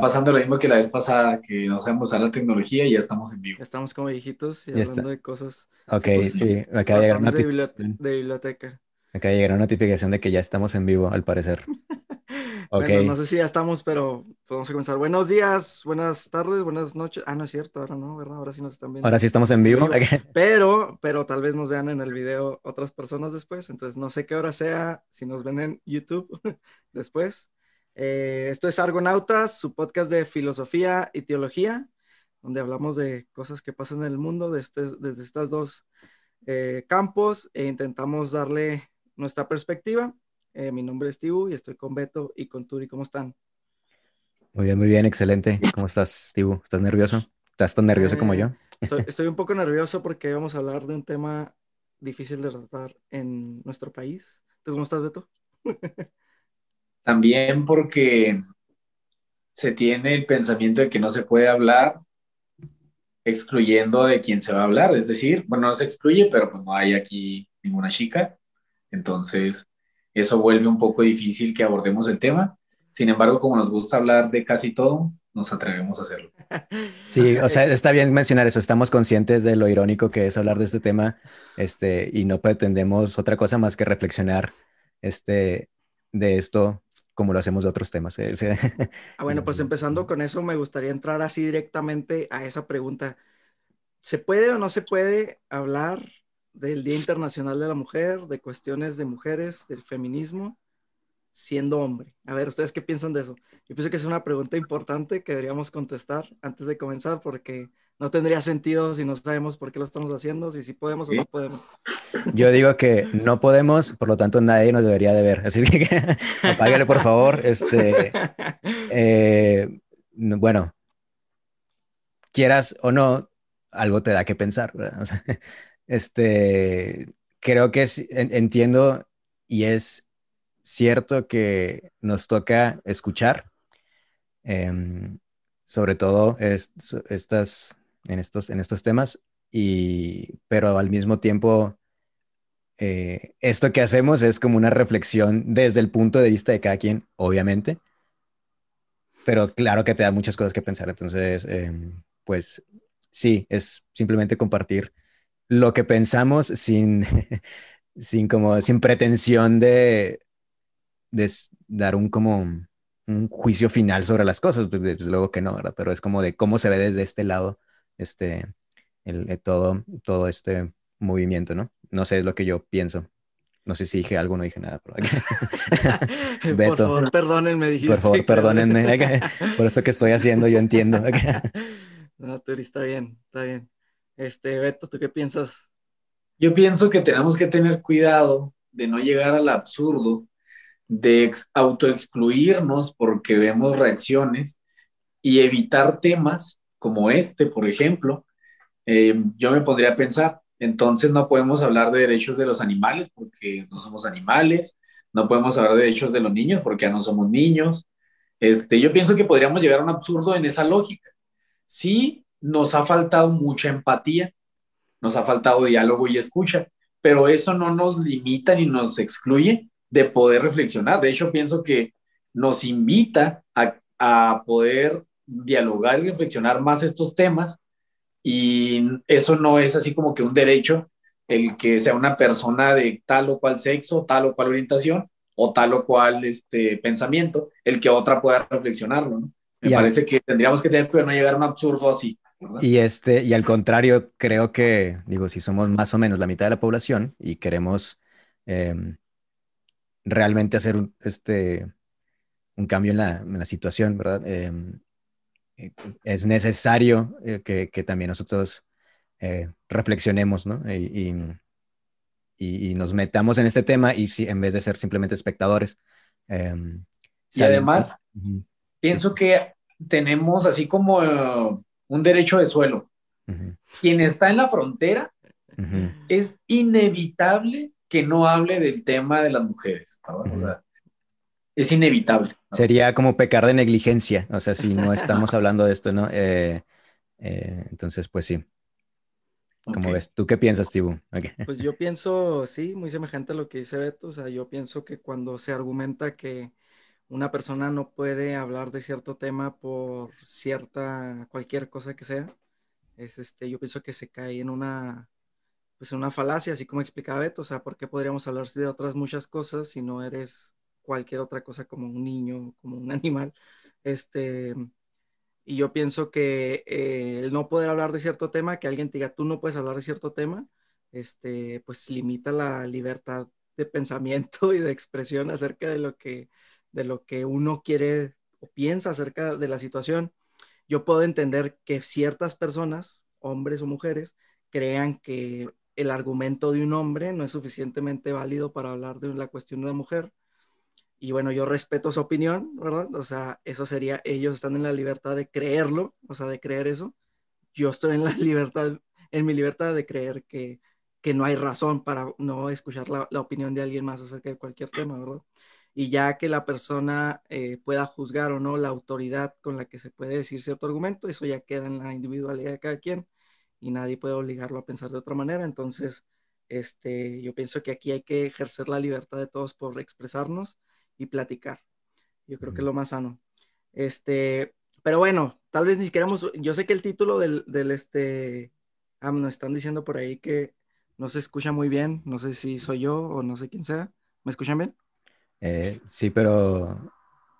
está pasando lo mismo que la vez pasada, que no sabemos usar la tecnología y ya estamos en vivo. Estamos como viejitos y Ya hablando está. de cosas. Ok, pues, sí, me acaba de llegar una ratones de, notificación. bibliote- de biblioteca. Me acaba de llegar una notificación de que ya estamos en vivo, al parecer. Ok. Bueno, no sé si ya estamos, pero podemos comenzar. Buenos días, buenas tardes, buenas noches. Ah, no es cierto, ahora no, ¿verdad? Ahora sí nos están viendo. Ahora sí estamos en vivo. Pero, pero tal vez nos vean en el video otras personas después. Entonces, no sé qué hora sea, si nos ven en YouTube después. Eh, esto es Argonautas, su podcast de filosofía y teología, donde hablamos de cosas que pasan en el mundo este- desde estos dos eh, campos e intentamos darle nuestra perspectiva. Eh, mi nombre es Tibu y estoy con Beto y con Turi. ¿Cómo están? Muy bien, muy bien, excelente. ¿Cómo estás, Tibu? ¿Estás nervioso? ¿Estás tan nervioso como Eh, yo? Estoy, estoy un poco nervioso porque vamos a hablar de un tema difícil de tratar en nuestro país. ¿Tú cómo estás, Beto? También porque se tiene el pensamiento de que no se puede hablar excluyendo de quien se va a hablar. Es decir, bueno, no se excluye, pero pues no hay aquí ninguna chica. Entonces, eso vuelve un poco difícil que abordemos el tema. Sin embargo, como nos gusta hablar de casi todo, nos atrevemos a hacerlo. Sí, o sea, está bien mencionar eso. Estamos conscientes de lo irónico que es hablar de este tema, este, y no pretendemos otra cosa más que reflexionar, este, de esto como lo hacemos de otros temas. eh. Ah, bueno, pues empezando con eso, me gustaría entrar así directamente a esa pregunta. ¿Se puede o no se puede hablar del Día Internacional de la Mujer, de cuestiones de mujeres, del feminismo, siendo hombre? A ver, ¿ustedes qué piensan de eso? Yo pienso que es una pregunta importante que deberíamos contestar antes de comenzar porque no tendría sentido si no sabemos por qué lo estamos haciendo, si sí podemos o no podemos. Yo digo que no podemos, por lo tanto nadie nos debería de ver. Así que apágale, por favor. Este, eh, no- bueno, quieras o no, algo te da que pensar, ¿verdad? O sea, este, creo que es- en- entiendo y es cierto que nos toca escuchar, em, sobre todo es- estas, en estos, en estos temas, y, pero al mismo tiempo, eh, esto que hacemos es como una reflexión desde el punto de vista de cada quien, obviamente, pero claro que te da muchas cosas que pensar, entonces, em, pues sí, es simplemente compartir lo que pensamos sin, sin como, sin pretensión de, dar un como un juicio final sobre las cosas, desde luego que no, ¿verdad? Pero es como de cómo se ve desde este lado, este, el, el todo, todo este movimiento, ¿no? No sé, es lo que yo pienso. No sé si dije algo o no dije nada, pero Por favor, perdónenme, dijiste. por favor, perdónenme por esto que estoy haciendo, yo entiendo. No, Turi, está bien, está bien. Este, Beto, ¿tú qué piensas? Yo pienso que tenemos que tener cuidado de no llegar al absurdo de ex- autoexcluirnos porque vemos reacciones y evitar temas como este, por ejemplo. Eh, yo me pondría a pensar, entonces no podemos hablar de derechos de los animales porque no somos animales, no podemos hablar de derechos de los niños porque ya no somos niños. Este, yo pienso que podríamos llegar a un absurdo en esa lógica. Sí, nos ha faltado mucha empatía, nos ha faltado diálogo y escucha, pero eso no nos limita ni nos excluye de poder reflexionar. De hecho, pienso que nos invita a, a poder dialogar y reflexionar más estos temas y eso no es así como que un derecho el que sea una persona de tal o cual sexo, tal o cual orientación o tal o cual este, pensamiento, el que otra pueda reflexionarlo. ¿no? Me Y al- parece que tendríamos que tener cuidado de no llegar a un absurdo así. ¿verdad? Y este, y al contrario, creo que, digo, si somos más o menos la mitad de la población y queremos em, realmente hacer un, este, un cambio en la, en la situación, ¿verdad? Em, eh, es necesario eh, que, que también nosotros eh, reflexionemos, ¿no? Y, y- nos metamos en este tema y si, en vez de ser simplemente espectadores. em, Y además, pienso que tenemos así como eh, un derecho de suelo. Quien está en la frontera es inevitable que no hable del tema de las mujeres. ¿no? O sea, es inevitable. ¿no? Sería como pecar de negligencia, o sea, si no estamos hablando de esto, ¿no? Eh, eh, entonces, pues sí, como Ok. ves, ¿tú qué piensas, Tibu? Pues yo pienso, sí, muy semejante a lo que dice Beto. O sea, yo pienso que cuando se argumenta que una persona no puede hablar de cierto tema por cierta, cualquier cosa que sea. Es este, yo pienso que se cae en una, pues una falacia, así como explicaba Beto, o sea, ¿por qué podríamos hablar de otras muchas cosas si no eres cualquier otra cosa como un niño, como un animal? Este, y yo pienso que eh, el no poder hablar de cierto tema, que alguien te diga, tú no puedes hablar de cierto tema, este, pues limita la libertad de pensamiento y de expresión acerca de lo que de lo que uno quiere o piensa acerca de la situación, yo puedo entender que ciertas personas, hombres o mujeres, crean que el argumento de un hombre no es suficientemente válido para hablar de la cuestión de una mujer. Y bueno, yo respeto su opinión, ¿verdad? O sea, eso sería, ellos están en la libertad de creerlo, o sea, de creer eso. Yo estoy en la libertad, en mi libertad de creer que, que no hay razón para no escuchar la, la opinión de alguien más acerca de cualquier tema, ¿verdad? y ya que la persona eh, pueda juzgar o no la autoridad con la que se puede decir cierto argumento, eso ya queda en la individualidad de cada quien y nadie puede obligarlo a pensar de otra manera. Entonces, este, yo pienso que aquí hay que ejercer la libertad de todos por expresarnos y platicar. Yo creo que es lo más sano. Este, pero bueno, tal vez ni queramos, yo sé que el título del, del este, ah, nos están diciendo por ahí que no se escucha muy bien, no sé si soy yo o no sé quién sea. ¿Me escuchan bien? Eh, sí, pero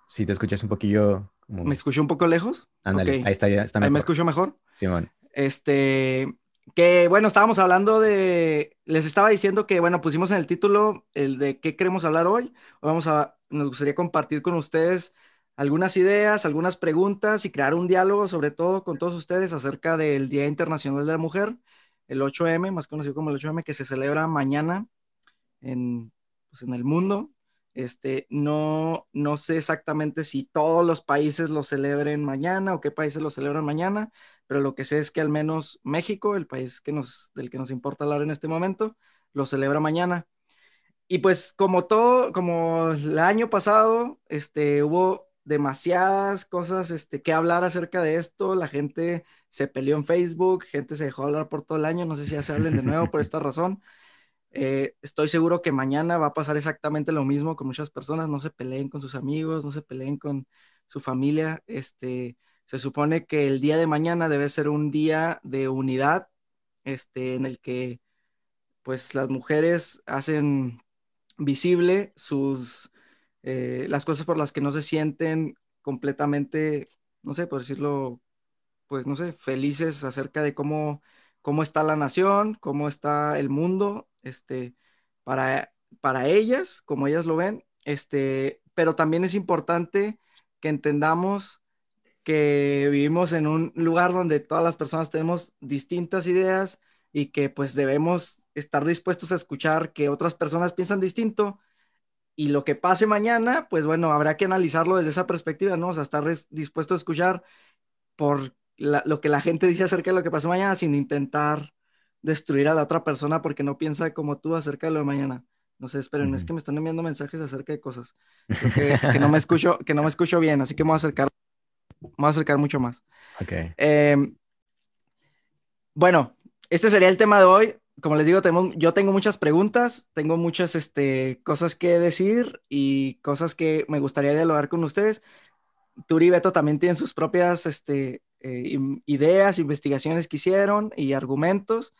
si te escuchas un poquillo... ¿Me escucho un poco lejos? Ándale, ahí está, ya está ¿Me escucho mejor? Simón. Este, que bueno, estábamos hablando de, les estaba diciendo que bueno, pusimos en el título el de qué queremos hablar hoy. Vamos a, nos gustaría compartir con ustedes algunas ideas, algunas preguntas y crear un diálogo, sobre todo con todos ustedes, acerca del Día Internacional de la Mujer, el 8M, más conocido como el 8M, que se celebra mañana en, pues, en el mundo. Este, no, no sé exactamente si todos los países lo celebren mañana o qué países lo celebran mañana, pero lo que sé es que al menos México, el país que nos, del que nos importa hablar en este momento, lo celebra mañana. Y pues como todo, como el año pasado, este, hubo demasiadas cosas este, que hablar acerca de esto. La gente se peleó en Facebook, gente se dejó hablar por todo el año. No sé si ya se hablen de nuevo por esta razón. Eh, estoy seguro que mañana va a pasar exactamente lo mismo con muchas personas. No se peleen con sus amigos, no se peleen con su familia. Este, se supone que el día de mañana debe ser un día de unidad, este, en el que pues las mujeres hacen visible sus eh, las cosas por las que no se sienten completamente, no sé, por decirlo, pues no sé, felices acerca de cómo, cómo está la nación, cómo está el mundo este, para, para ellas, como ellas lo ven, este, pero también es importante que entendamos que vivimos en un lugar donde todas las personas tenemos distintas ideas y que pues debemos estar dispuestos a escuchar que otras personas piensan distinto y lo que pase mañana, pues bueno, habrá que analizarlo desde esa perspectiva, ¿no? O sea, estar dispuesto a escuchar por lo que la gente dice acerca de lo que pase mañana sin intentar destruir a la otra persona porque no piensa como tú acerca de lo de mañana. No sé, esperen, es que me están enviando mensajes acerca de cosas que, no me escucho, que no me escucho bien, así que me voy a acercar, me voy a acercar mucho más. Ok. Em, bueno, este sería el tema de hoy. Como les digo, yo tengo muchas preguntas, tengo muchas este, cosas que decir y cosas que me gustaría dialogar con ustedes. Turi y Beto también tienen sus propias este, eh, ideas, investigaciones que hicieron y argumentos.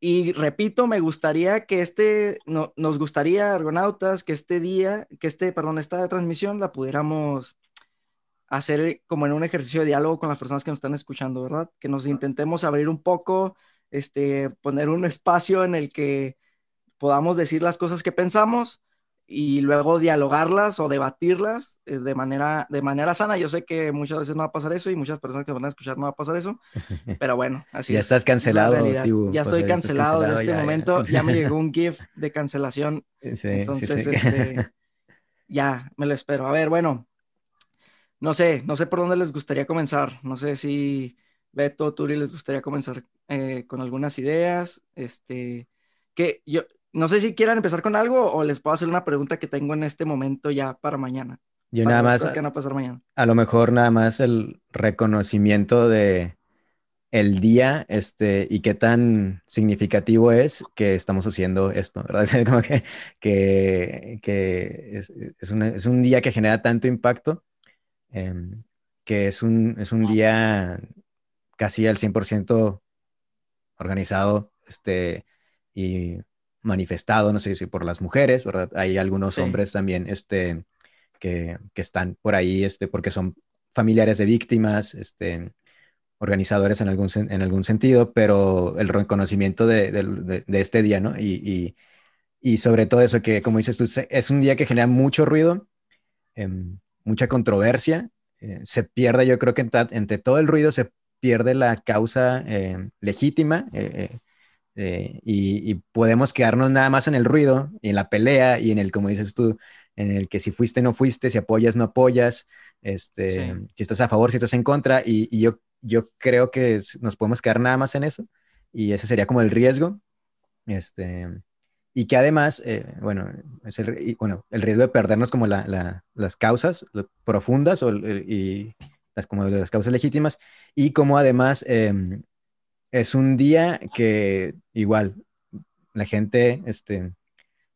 Y repito, me gustaría que este, no, nos gustaría, argonautas, que este día, que este, perdón, esta transmisión la pudiéramos hacer como en un ejercicio de diálogo con las personas que nos están escuchando, ¿verdad? Que nos intentemos abrir un poco, este, poner un espacio en el que podamos decir las cosas que pensamos y luego dialogarlas o debatirlas eh, de, manera, de manera sana. Yo sé que muchas veces no va a pasar eso y muchas personas que van a escuchar no va a pasar eso, pero bueno, así ya estás cancelado, tío, Ya estoy cancelado, en este momento. Ya. me llegó un GIF de cancelación. Entonces, Este, ya me lo espero. A ver, bueno, no sé, no sé por dónde les gustaría comenzar. No sé si Beto, Turi les gustaría comenzar eh, con algunas ideas. Este, que yo, no sé si quieran empezar con algo o les puedo hacer una pregunta que tengo en este momento ya para mañana. Yo nada más. Que van a pasar mañana. A lo mejor nada más el reconocimiento de el día este, y qué tan significativo es que estamos haciendo esto, ¿verdad? Como que, que, es, es, un día que genera tanto impacto, em, que es un, es un día casi al 100% organizado este, y manifestado, no sé si por las mujeres, ¿verdad? Hay algunos hombres también este, que, que, están por ahí este, porque son familiares de víctimas, este, organizadores en algún, en algún sentido, pero el reconocimiento de, de, este día, ¿no? Y, y, sobre todo eso que, como dices tú, es un día que genera mucho ruido, em, mucha controversia, eh, se pierde, yo creo que entre todo el ruido se pierde la causa em, legítima eh, eh, y, y, podemos quedarnos nada más en el ruido y en la pelea y en el, como dices tú, en el que si fuiste, no fuiste, si apoyas, no apoyas, este, si estás a favor, si estás en contra, y, y yo yo creo que nos podemos quedar nada más en eso y ese sería como el riesgo. Este, y que además, eh, bueno, es el, bueno, el riesgo de perdernos como la, las causas profundas o, y las, como las causas legítimas y como además em, es un día que igual la gente, este,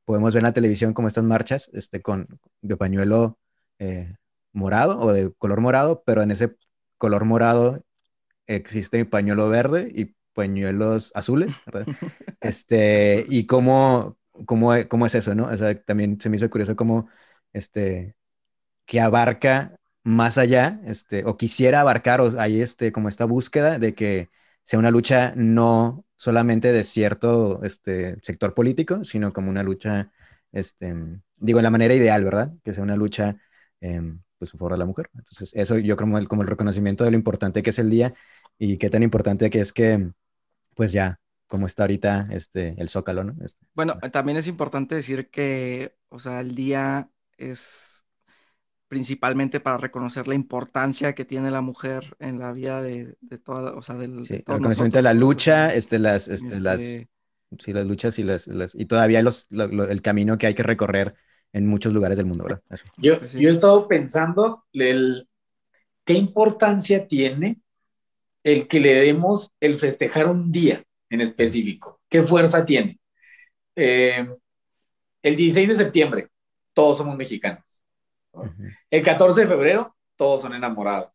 podemos ver en la televisión como estas marchas este, con de pañuelo eh, morado o de color morado, pero en ese color morado existe pañuelo verde y pañuelos azules, ¿verdad? Este, y cómo, cómo, cómo es eso, ¿no? O sea, también se me hizo curioso cómo, este, que abarca más allá, este, o quisiera abarcar, o hay este, como esta búsqueda de que sea una lucha no solamente de cierto este, sector político, sino como una lucha, este, digo, en la manera ideal, ¿verdad? Que sea una lucha em, pues a favor de la mujer. Entonces, eso yo creo como el reconocimiento de lo importante que es el día y qué tan importante que es que, pues ya, como está ahorita este, el Zócalo, ¿no? Este, bueno, también es importante decir que, o sea, el día es principalmente para reconocer la importancia que tiene la mujer en la vida de, de toda, o sea, del sí, el reconocimiento de la lucha, este, las, este, las, este sí, las luchas y las, las y todavía los, el camino que hay que recorrer en muchos lugares del mundo, ¿verdad? Yo, pues yo he estado pensando el, qué importancia tiene el que le demos el festejar un día en específico. ¿Qué fuerza tiene? Eh, el 16 de septiembre, todos somos mexicanos. El 14 de febrero, todos son enamorados.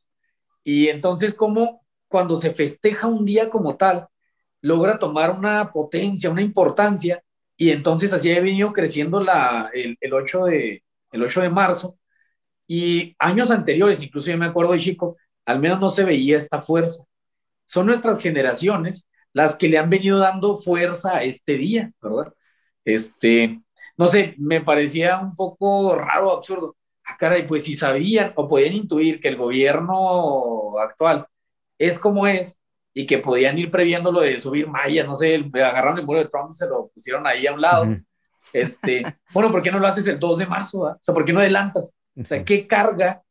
Y entonces, ¿cómo cuando se festeja un día como tal, logra tomar una potencia, una importancia? Y entonces así ha venido creciendo la, el, el, 8 de, el 8 de marzo. Y años anteriores, incluso yo me acuerdo de chico, al menos no se veía esta fuerza son nuestras generaciones las que le han venido dando fuerza a este día, ¿verdad? Este, no sé, me parecía un poco raro, absurdo. Ah, caray, pues si sabían o podían intuir que el gobierno actual es como es y que podían ir previendo lo de subir malla, no sé, agarraron el muro de Trump, se lo pusieron ahí a un lado. Este, bueno, ¿por qué no lo haces el 2 de marzo? O sea, ¿por qué no adelantas? O sea, ¿qué carga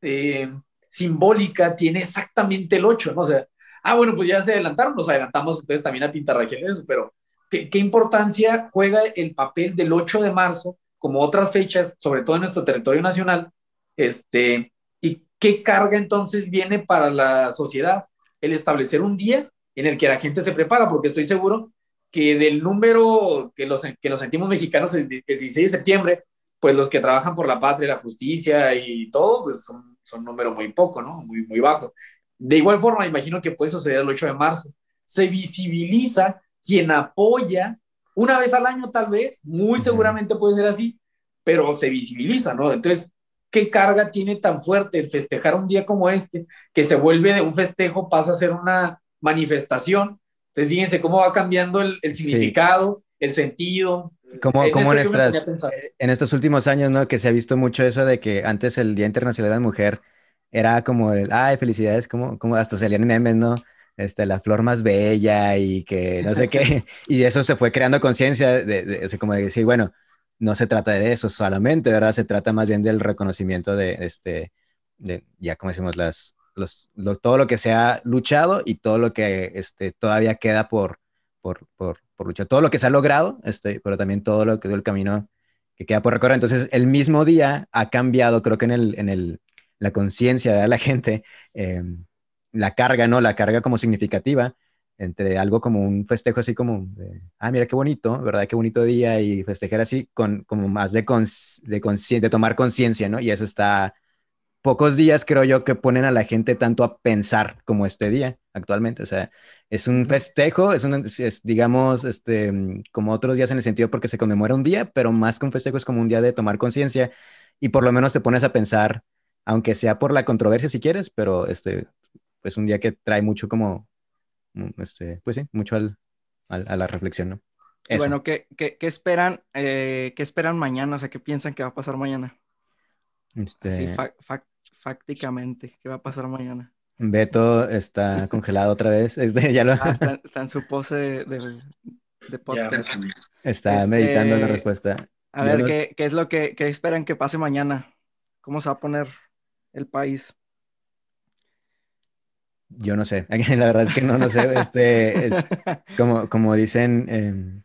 eh, simbólica tiene exactamente el 8? ¿no? O sea, ah, bueno, pues ya se adelantaron, nos adelantamos entonces también a Pintarragel eso, pero ¿qué, ¿qué, importancia juega el papel del 8 de marzo, como otras fechas, sobre todo en nuestro territorio nacional, este, y qué carga entonces viene para la sociedad el establecer un día en el que la gente se prepara, porque estoy seguro que del número que, los, que nos sentimos mexicanos el, 16 de septiembre, pues los que trabajan por la patria, la justicia y todo, pues son, son un número muy poco, ¿no? Muy, muy bajo. De igual forma, imagino que puede suceder el 8 de marzo. Se visibiliza quien apoya una vez al año tal vez, muy seguramente puede ser así, pero se visibiliza, ¿no? Entonces, ¿qué carga tiene tan fuerte el festejar un día como este, que se vuelve de un festejo, pasa a ser una manifestación? Entonces, fíjense cómo va cambiando el, significado, el sentido. Como, en, como en, en estos últimos años, ¿no? Que se ha visto mucho eso de que antes el Día Internacional de la Mujer era como el, ay, felicidades, como, como hasta salían memes, ¿no? Este, la flor más bella y que no sé qué, y eso se fue creando conciencia de, de, como de decir, bueno, no se trata de eso solamente, ¿verdad? Se trata más bien del reconocimiento de, este, de, ya como decimos, las, los, todo lo que se ha luchado y todo lo que este, todavía queda por, por, por, luchar, todo lo que se ha logrado, este, pero también todo lo que el camino que queda por recorrer. Entonces, el mismo día ha cambiado, creo que en el, en el, la conciencia de la gente, em, la carga, ¿no? La carga como significativa entre algo como un festejo así como, ah, mira qué bonito, ¿verdad? Qué bonito día y festejar así con como más de, de, de tomar conciencia, ¿no? Y eso está, pocos días creo yo que ponen a la gente tanto a pensar como este día actualmente, o sea, es un festejo, es un, digamos, este, como otros días en el sentido porque se conmemora un día, pero más que un festejo es como un día de tomar conciencia y por lo menos te pones a pensar, aunque sea por la controversia si quieres, pero este, pues un día que trae mucho como este, pues sí, mucho al, a la reflexión, ¿no? Bueno, ¿qué, qué, qué esperan, eh, ¿qué esperan mañana? O sea, ¿qué piensan que va a pasar mañana? Este... Sí, fácticamente, ¿qué va a pasar mañana? Beto está congelado otra vez. Este, ya lo... Ah, está, en su pose de, de, podcast. Está meditando la respuesta. A ver, ¿qué, ¿qué, es lo que qué esperan que pase mañana? ¿Cómo se va a poner el país? Yo no sé, la verdad es que no, no sé, este, es como, como dicen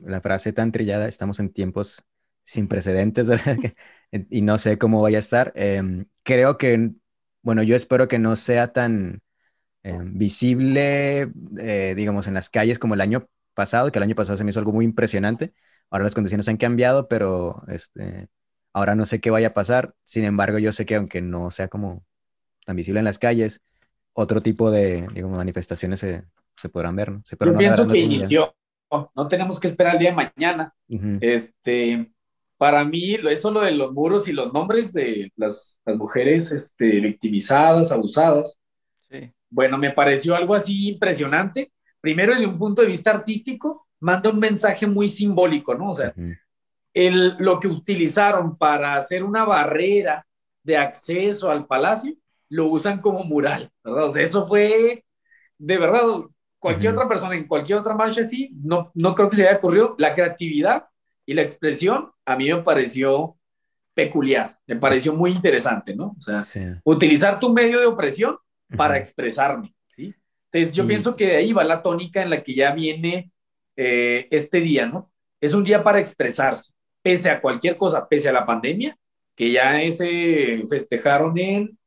la frase tan trillada, estamos en tiempos sin precedentes, ¿verdad? y no sé cómo vaya a estar. Em, creo que, bueno, yo espero que no sea tan em, visible, eh, digamos, en las calles como el año pasado, que el año pasado se me hizo algo muy impresionante. Ahora las condiciones han cambiado, pero este, ahora no sé qué vaya a pasar. Sin embargo, yo sé que aunque no sea como tan visible en las calles, otro tipo de manifestaciones se, se, podrán ver, ¿no? Yo pienso que inició, no tenemos que esperar el día de mañana. Este, para mí, eso lo de los muros y los nombres de las, las mujeres este, victimizadas, abusadas, bueno, me pareció algo así impresionante. Primero, desde un punto de vista artístico, manda un mensaje muy simbólico, ¿no? O sea, el, lo que utilizaron para hacer una barrera de acceso al palacio lo usan como mural, ¿verdad? O sea, eso fue, de verdad, cualquier otra persona en cualquier otra marcha así, no, no creo que se haya ocurrido. La creatividad y la expresión a mí me pareció peculiar, me pareció muy interesante, ¿no? O sea, utilizar tu medio de opresión para expresarme, ¿sí? Entonces yo pienso que de ahí va la tónica en la que ya viene eh, este día, ¿no? Es un día para expresarse, pese a cualquier cosa, pese a la pandemia, que ya se festejaron en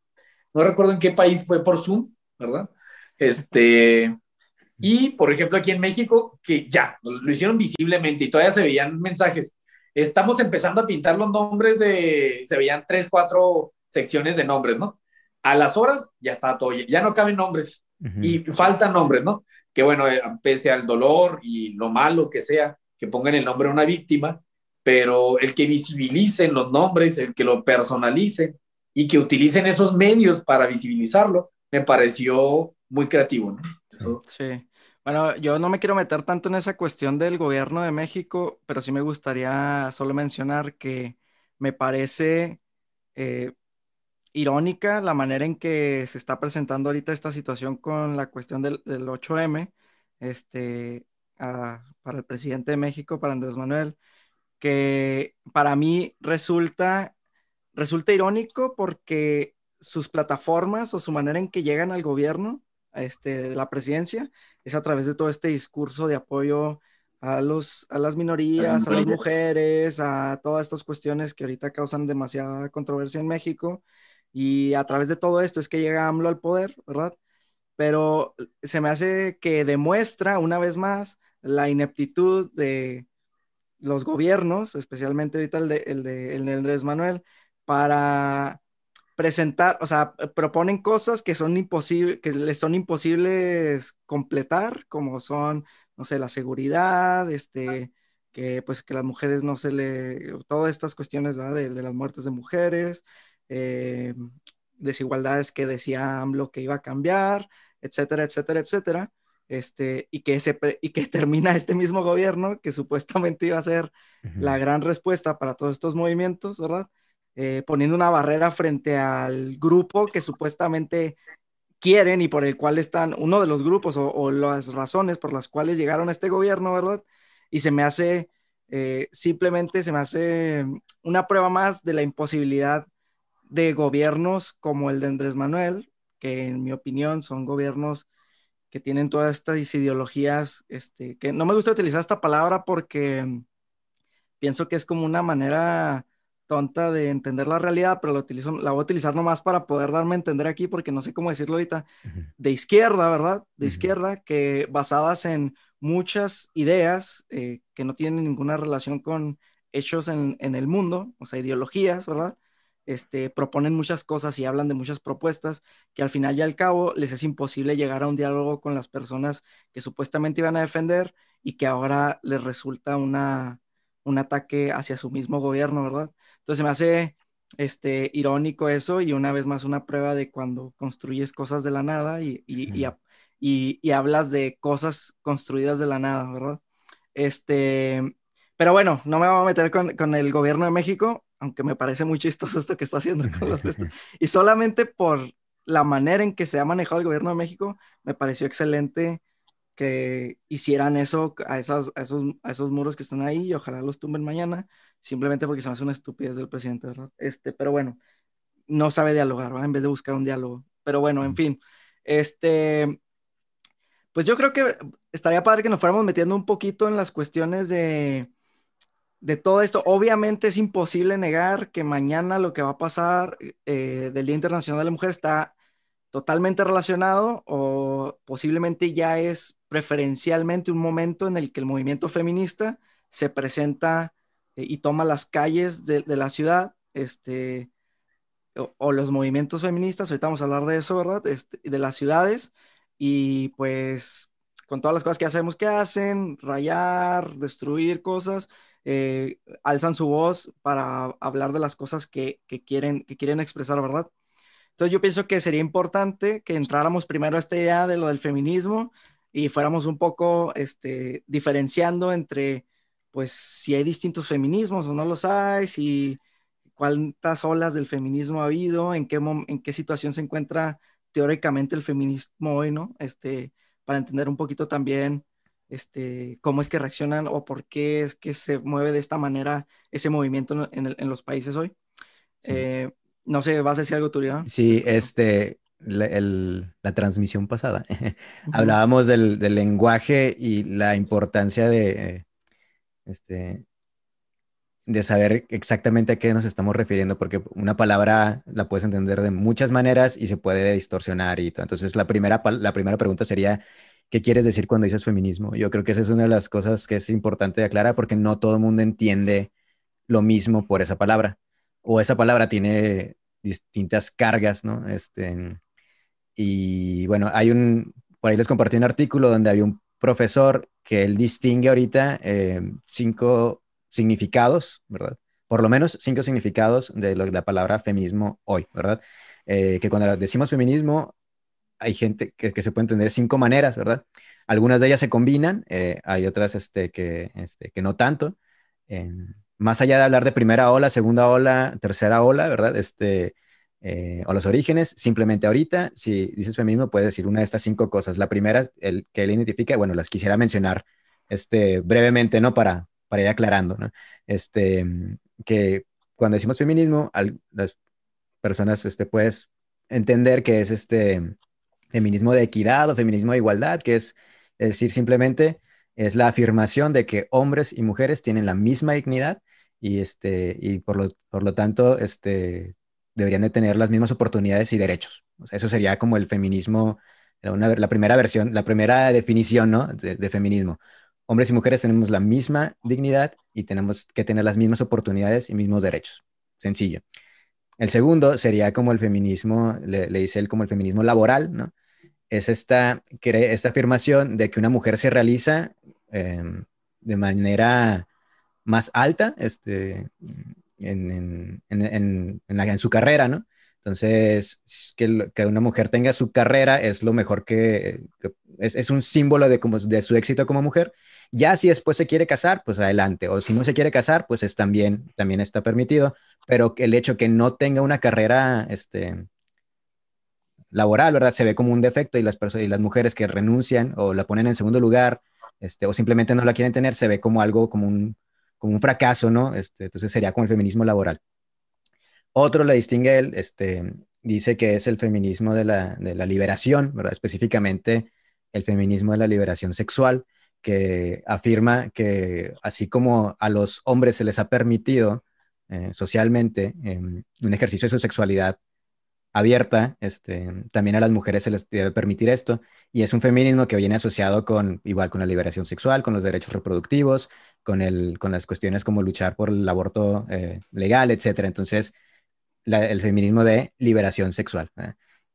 no recuerdo en qué país fue por Zoom, ¿verdad? Este, y por ejemplo aquí en México, que ya, lo hicieron visiblemente y todavía se veían mensajes. Estamos empezando a pintar los nombres de, se veían tres, cuatro secciones de nombres, ¿no? A las horas ya está todo, ya no caben nombres y faltan nombres, ¿no? Que bueno, eh, pese al dolor y lo malo que sea, que pongan el nombre de una víctima, pero el que visibilicen los nombres, el que lo personalicen, y que utilicen esos medios para visibilizarlo, me pareció muy creativo. ¿no? sí. Bueno, yo no me quiero meter tanto en esa cuestión del gobierno de México, pero sí me gustaría solo mencionar que me parece eh, irónica la manera en que se está presentando ahorita esta situación con la cuestión del, 8M, este, para el presidente de México, para Andrés Manuel, que para mí resulta resulta irónico porque sus plataformas o su manera en que llegan al gobierno, este, de la presidencia, es a través de todo este discurso de apoyo a, los, a las minorías, a las mujeres, a todas estas cuestiones que ahorita causan demasiada controversia en México. Y a través de todo esto es que llega AMLO al poder, ¿verdad? Pero se me hace que demuestra una vez más la ineptitud de los gobiernos, especialmente ahorita el de, el de, el de Andrés Manuel, para presentar, o sea, proponen cosas que son imposibles, que les son imposibles completar, como son, no sé, la seguridad, este, que pues que las mujeres no se le, todas estas cuestiones de, de, las muertes de mujeres, eh, desigualdades que decía AMLO que iba a cambiar, etcétera, etcétera, etcétera. Este, y, que se, y que termina este mismo gobierno que supuestamente iba a ser la gran respuesta para todos estos movimientos, ¿verdad? Eh, poniendo una barrera frente al grupo que supuestamente quieren y por el cual están, uno de los grupos o, las razones por las cuales llegaron a este gobierno, ¿verdad? Y se me hace, eh, simplemente se me hace una prueba más de la imposibilidad de gobiernos como el de Andrés Manuel, que en mi opinión son gobiernos que tienen todas estas ideologías, este, que no me gusta utilizar esta palabra porque pienso que es como una manera tonta de entender la realidad, pero la, utilizo, la voy a utilizar nomás para poder darme a entender aquí, porque no sé cómo decirlo ahorita, de izquierda, ¿verdad? De izquierda, que basadas en muchas ideas eh, que no tienen ninguna relación con hechos en, en, el mundo, o sea, ideologías, ¿verdad? Este, proponen muchas cosas y hablan de muchas propuestas que al final y al cabo les es imposible llegar a un diálogo con las personas que supuestamente iban a defender y que ahora les resulta una, un ataque hacia su mismo gobierno, ¿verdad? Entonces me hace este, irónico eso y una vez más una prueba de cuando construyes cosas de la nada y, y, y, hablas de cosas construidas de la nada, ¿verdad? Este, pero bueno, no me voy a meter con, con, el gobierno de México, aunque me parece muy chistoso esto que está haciendo con los textos. Y solamente por la manera en que se ha manejado el gobierno de México, me pareció excelente que hicieran eso a, esas, a, esos, a esos muros que están ahí y ojalá los tumben mañana, simplemente porque se me hace una estupidez del presidente, ¿verdad? Este, pero bueno, no sabe dialogar, ¿verdad? En vez de buscar un diálogo. Pero bueno, en fin, este, pues yo creo que estaría padre que nos fuéramos metiendo un poquito en las cuestiones de, de todo esto. Obviamente es imposible negar que mañana lo que va a pasar eh, del Día Internacional de la Mujer está totalmente relacionado o posiblemente ya es preferencialmente un momento en el que el movimiento feminista se presenta eh, y toma las calles de, la ciudad, este, o, los movimientos feministas, ahorita vamos a hablar de eso, ¿verdad? Este, de las ciudades, y pues con todas las cosas que hacemos que hacen, rayar, destruir cosas, eh, alzan su voz para hablar de las cosas que, que, quieren, que quieren expresar, ¿verdad? Entonces yo pienso que sería importante que entráramos primero a esta idea de lo del feminismo y fuéramos un poco este, diferenciando entre, pues, si hay distintos feminismos o no los hay, si cuántas olas del feminismo ha habido, en qué, en qué situación se encuentra teóricamente el feminismo hoy, ¿no? Este, para entender un poquito también este, cómo es que reaccionan o por qué es que se mueve de esta manera ese movimiento en, en los países hoy. Eh, no sé, ¿vas a decir algo, Turión? Sí, este, la, transmisión pasada, hablábamos del, lenguaje y la importancia de, este, de saber exactamente a qué nos estamos refiriendo, porque una palabra la puedes entender de muchas maneras y se puede distorsionar y todo. Entonces, la primera, la primera pregunta sería, ¿qué quieres decir cuando dices feminismo? Yo creo que esa es una de las cosas que es importante aclarar porque no todo el mundo entiende lo mismo por esa palabra o esa palabra tiene distintas cargas, ¿no? Este, y bueno, hay un, por ahí les compartí un artículo donde había un profesor que él distingue ahorita eh, cinco significados, ¿verdad? Por lo menos cinco significados de, la palabra feminismo hoy, ¿verdad? Eh, que cuando decimos feminismo, hay gente que, se puede entender de cinco maneras, ¿verdad? Algunas de ellas se combinan, eh, hay otras este, que, este, que no tanto más allá de hablar de primera ola, segunda ola, tercera ola, ¿verdad? Este, eh, o los orígenes, simplemente ahorita, si dices feminismo, puedes decir una de estas cinco cosas. La primera, el que él identifica, bueno, las quisiera mencionar este, brevemente, ¿no? Para, para ir aclarando, ¿no? Este, que cuando decimos feminismo, las personas, este, puedes entender que es este feminismo de equidad o feminismo de igualdad, que es, es decir, simplemente es la afirmación de que hombres y mujeres tienen la misma dignidad y, este, y por, lo, por lo tanto este, deberían de tener las mismas oportunidades y derechos. eso sería como el feminismo, la primera versión, la primera definición ¿no? de, feminismo. Hombres y mujeres tenemos la misma dignidad y tenemos que tener las mismas oportunidades y mismos derechos. Sencillo. El segundo sería como el feminismo, le, dice él como el feminismo laboral, ¿no? Es esta, esta afirmación de que una mujer se realiza em, de manera más alta este, en, en, en, su carrera, ¿no? Entonces, que, que, una mujer tenga su carrera es lo mejor que, es, es, un símbolo de, como, de su éxito como mujer. Ya si después se quiere casar, pues adelante. O si no se quiere casar, pues es también, también está permitido. Pero el hecho que no tenga una carrera este, laboral, ¿verdad? Se ve como un defecto y las, y las mujeres que renuncian o la ponen en segundo lugar este, o simplemente no la quieren tener, se ve como algo, como un, como un fracaso, ¿no? Este, entonces sería como el feminismo laboral. Otro le distingue él, este, dice que es el feminismo de la, liberación. Específicamente el feminismo de la liberación sexual, que afirma que así como a los hombres se les ha permitido eh, socialmente un ejercicio de su sexualidad abierta, este, también a las mujeres se les debe permitir esto, y es un feminismo que viene asociado con, igual, con la liberación sexual, con los derechos reproductivos, con, el, con las cuestiones como luchar por el aborto eh, legal, etc. Entonces, el feminismo de liberación sexual.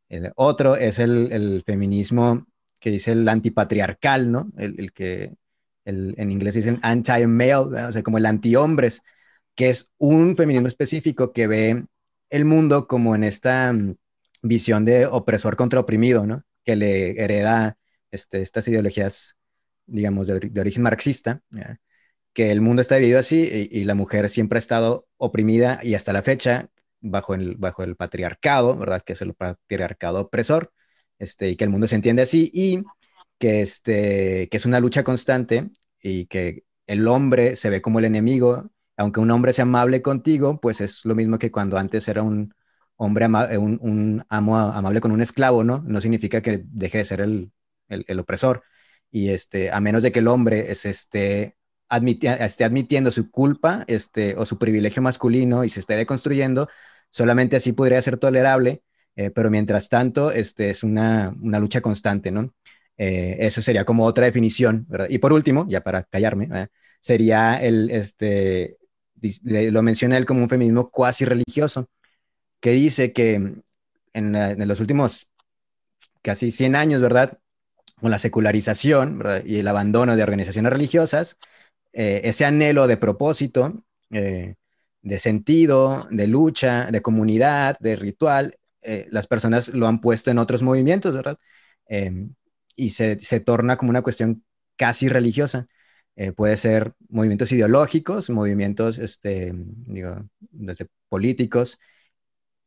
El otro es el, el, feminismo que dice el antipatriarcal, ¿no? El, el que en inglés dicen anti-male, o sea, como el anti-hombres, que es un feminismo específico que ve el mundo como en esta mm, visión de opresor contra oprimido, ¿no? Que le hereda este, estas ideologías, digamos, de, origen marxista, que el mundo está dividido así y, la mujer siempre ha estado oprimida y hasta la fecha bajo el, patriarcado, ¿verdad? Que es el patriarcado opresor, este, y que el mundo se entiende así y que, este, que es una lucha constante y que el hombre se ve como el enemigo aunque un hombre sea amable contigo, pues es lo mismo que cuando antes era un hombre, eh, un, amo amable con un esclavo, ¿no? No significa que deje de ser el, opresor. Y este, a menos de que el hombre es, este, esté admitiendo su culpa este, o su privilegio masculino y se esté deconstruyendo, solamente así podría ser tolerable, eh, pero mientras tanto este, es una, lucha constante, ¿no? Eh, eso sería como otra definición, ¿verdad? Y por último, ya para callarme, sería el, este, lo menciona él como un feminismo cuasi religioso, que dice que en, los últimos casi 100 años, ¿verdad? Con la secularización y el abandono de organizaciones religiosas, eh, ese anhelo de propósito, eh, de sentido, de lucha, de comunidad, de ritual, eh, las personas lo han puesto en otros movimientos, ¿verdad? y se, se torna como una cuestión casi religiosa. Eh, puede ser movimientos ideológicos, movimientos este, digo, políticos,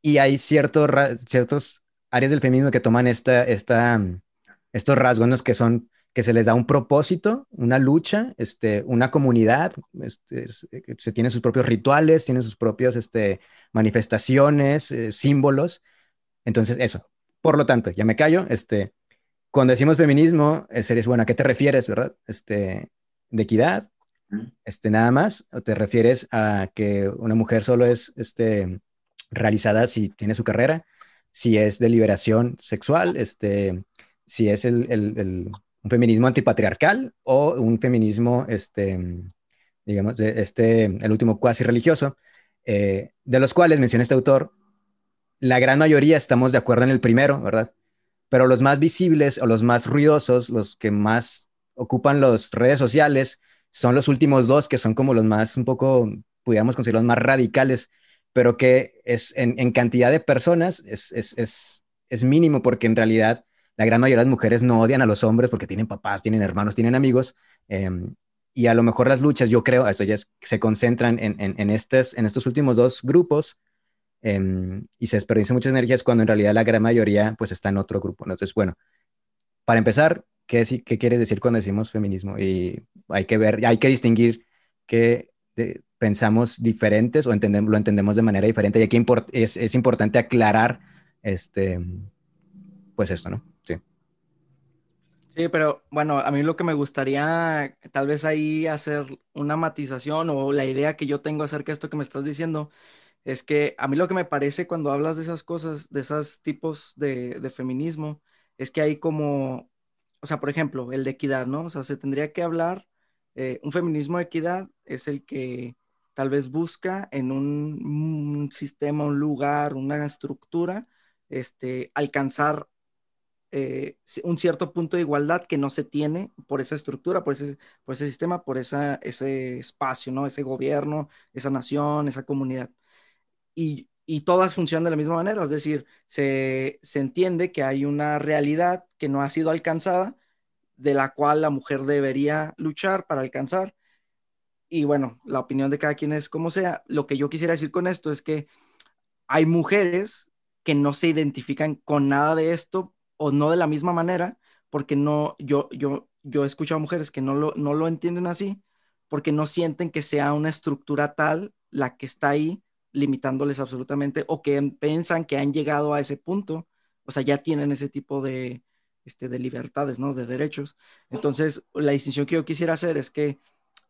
y hay ciertos, ciertos áreas del feminismo que toman esta, esta, estos rasgos que son que se les da un propósito, una lucha, este, una comunidad, este, eh, se tienen sus propios rituales, tienen sus propios este, manifestaciones, eh, símbolos. Entonces, eso. Por lo tanto, ya me callo. Este, cuando decimos feminismo, sería, bueno, ¿a qué te refieres, verdad? Este, de equidad, este, nada más, o te refieres a que una mujer solo es este, realizada si tiene su carrera, si es de liberación sexual, este, si es el, un feminismo antipatriarcal o un feminismo, este, digamos, este, el último cuasi religioso, eh, de los cuales menciona este autor, la gran mayoría estamos de acuerdo en el primero, ¿verdad? Pero los más visibles o los más ruidosos, los que más ocupan las redes sociales son los últimos dos que son como los más, un poco, pudiéramos considerar los más radicales, pero que es en, cantidad de personas es, es, es, mínimo porque en realidad la gran mayoría de las mujeres no odian a los hombres porque tienen papás, tienen hermanos, tienen amigos. Em, y a lo mejor las luchas, yo creo, esto ya se concentran en, en, estos, en estos últimos dos grupos em, y se desperdician muchas energías cuando en realidad la gran mayoría pues está en otro grupo. Entonces, bueno, para empezar, ¿qué, qué quieres decir cuando decimos feminismo? Y hay que ver, hay que distinguir qué pensamos diferentes o entendemos, lo entendemos de manera diferente. Y aquí es, es importante aclarar este, pues esto, ¿no? Sí. Sí, pero bueno, a mí lo que me gustaría tal vez ahí hacer una matización o la idea que yo tengo acerca de esto que me estás diciendo es que a mí lo que me parece cuando hablas de esas cosas, de esos tipos de feminismo, es que hay como o sea, por ejemplo, el de equidad, ¿no? O sea, se tendría que hablar, eh, un feminismo de equidad es el que tal vez busca en un, sistema, un lugar, una estructura, este, alcanzar eh, un cierto punto de igualdad que no se tiene por esa estructura, por ese, por ese sistema, por esa, ese espacio, ¿no? Ese gobierno, esa nación, esa comunidad. Y, y todas funcionan de la misma manera, es decir, se, entiende que hay una realidad que no ha sido alcanzada, de la cual la mujer debería luchar para alcanzar. Y bueno, la opinión de cada quien es como sea. Lo que yo quisiera decir con esto es que hay mujeres que no se identifican con nada de esto o no de la misma manera, porque no, yo, yo, yo he escuchado mujeres que no lo, no lo entienden así, porque no sienten que sea una estructura tal la que está ahí limitándoles absolutamente o que piensan que han llegado a ese punto, o sea, ya tienen ese tipo de, este, de libertades, ¿no? De derechos. Entonces, la distinción que yo quisiera hacer es que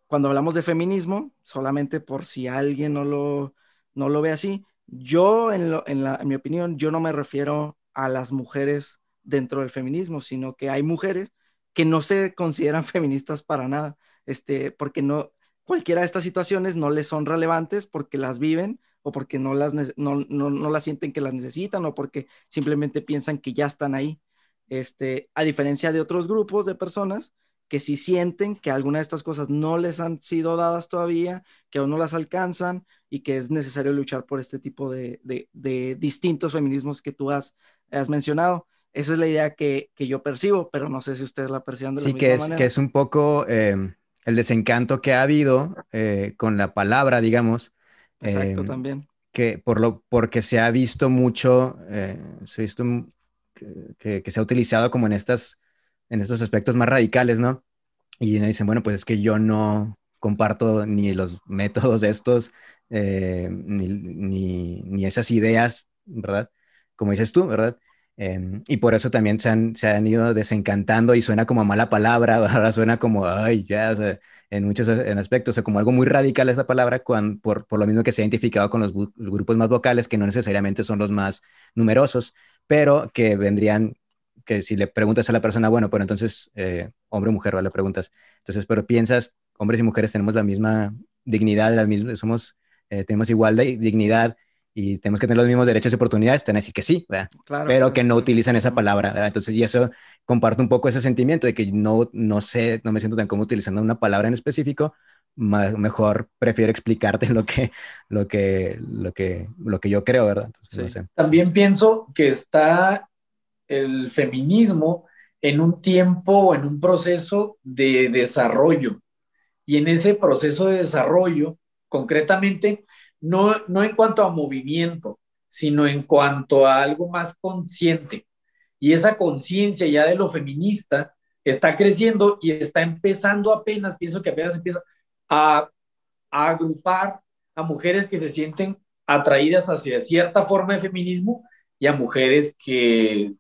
cuando hablamos de feminismo, solamente por si alguien no lo, no lo ve así. Yo, en, en mi opinión, yo no me refiero a las mujeres dentro del feminismo, sino que hay mujeres que no se consideran feministas para nada, este, porque no, cualquiera de estas situaciones no les son relevantes porque las viven o porque no las, no, no, no las sienten que las necesitan o porque simplemente piensan que ya están ahí. Este, a diferencia de otros grupos de personas que si sienten que alguna de estas cosas no les han sido dadas todavía, que aún no las alcanzan y que es necesario luchar por este tipo de, de, distintos feminismos que tú has, has mencionado. Esa es la idea que, que, yo percibo, pero no sé si ustedes la perciben de sí, la misma que es, que es un poco em, el desencanto que ha habido eh, con la palabra, digamos. Exacto, em, también. Que por lo, porque se ha visto mucho, eh, se ha visto que, que, se ha utilizado como en estas en estos aspectos más radicales, ¿no? Y dicen, bueno, pues es que yo no comparto ni los métodos estos, eh, ni, esas ideas, ¿verdad? Como dices tú, ¿verdad? Em, y por eso también se han, se han, ido desencantando y suena como mala palabra, ahora suena como, ay, ya, o sea, en muchos en aspectos, o sea, como algo muy radical esa palabra, cuando, por, por, lo mismo que se ha identificado con los, grupos más vocales, que no necesariamente son los más numerosos, pero que vendrían que si le preguntas a la persona, bueno, pero entonces, eh, hombre o mujer, ¿vale? Le preguntas. Entonces, pero piensas, hombres y mujeres tenemos la misma dignidad, la misma, somos, eh, tenemos igual de dignidad y tenemos que tener los mismos derechos y oportunidades, te decir que sí, ¿verdad? pero que no utilizan esa palabra, ¿verdad? Entonces, y eso comparto un poco ese sentimiento de que no, no sé, no me siento tan cómodo utilizando una palabra en específico, mejor prefiero explicarte lo que, lo que, lo que, lo que yo creo, ¿verdad? También pienso que está el feminismo en un tiempo o en un proceso de desarrollo. Y en ese proceso de desarrollo, concretamente, no, no en cuanto a movimiento, sino en cuanto a algo más consciente. Y esa conciencia ya de lo feminista está creciendo y está empezando apenas, pienso que apenas empieza a, agrupar a mujeres que se sienten atraídas hacia cierta forma de feminismo y a mujeres que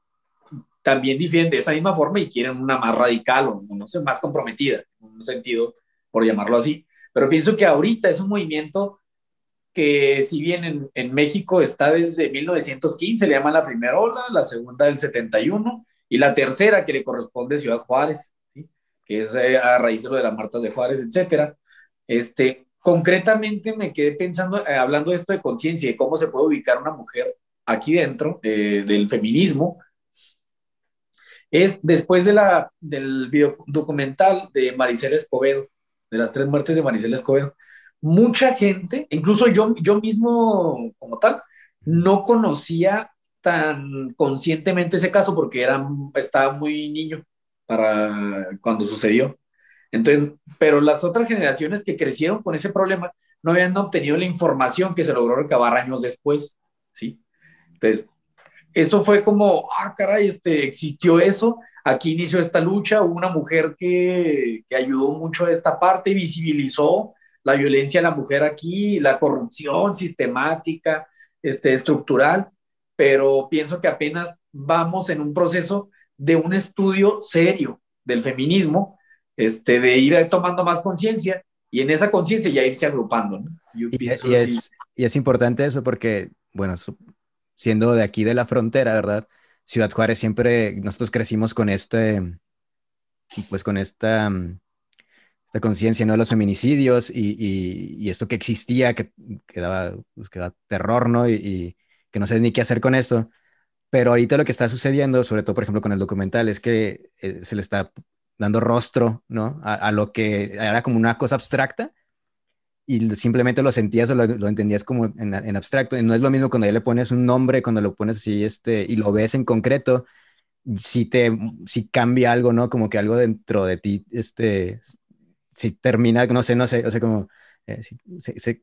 también difieren de esa misma forma y quieren una más radical o, no más comprometida, en un sentido, por llamarlo así. Pero pienso que ahorita es un movimiento que si bien en, en México está desde 1915, le llama la primera ola, la segunda del 71 y la tercera que le corresponde a Ciudad Juárez, que es eh, a raíz de lo de las Martas de Juárez, etcétera. Este, concretamente me quedé pensando, eh, hablando de esto de conciencia y cómo se puede ubicar una mujer aquí dentro eh, del feminismo, es después de la, del video documental de Maricela Escobedo, de las tres muertes de Maricela Escobedo. Mucha gente, incluso yo, yo mismo como tal, no conocía tan conscientemente ese caso porque era, estaba muy niño para cuando sucedió. Entonces, pero las otras generaciones que crecieron con ese problema no habían obtenido la información que se logró recabar años después, ¿sí? Entonces, eso fue como, ah, caray, este, existió eso, aquí inició esta lucha, hubo una mujer que, que ayudó mucho a esta parte, visibilizó la violencia de la mujer aquí, la corrupción sistemática, este, estructural, pero pienso que apenas vamos en un proceso de un estudio serio del feminismo, este, de ir tomando más conciencia y en esa conciencia ya irse agrupando. ¿no? Y, y, es, y, es, importante eso porque, bueno, siendo de aquí de la frontera, ¿verdad? Ciudad Juárez siempre, nosotros crecimos con este, pues con esta, esta conciencia, ¿no? De los feminicidios y, y, esto que existía, que, que daba, pues, que daba terror, ¿no? Y, que no sé ni qué hacer con eso. Pero ahorita lo que está sucediendo, sobre todo, por ejemplo, con el documental, es que eh, se le está dando rostro, ¿no? A, lo que era como una cosa abstracta y simplemente lo sentías o lo, entendías como en, abstracto. Y no es lo mismo cuando ya le pones un nombre, cuando lo pones así, este, y lo ves en concreto, si te, si cambia algo, ¿no? Como que algo dentro de ti, este, si termina, no sé, no sé, o sea, como, eh,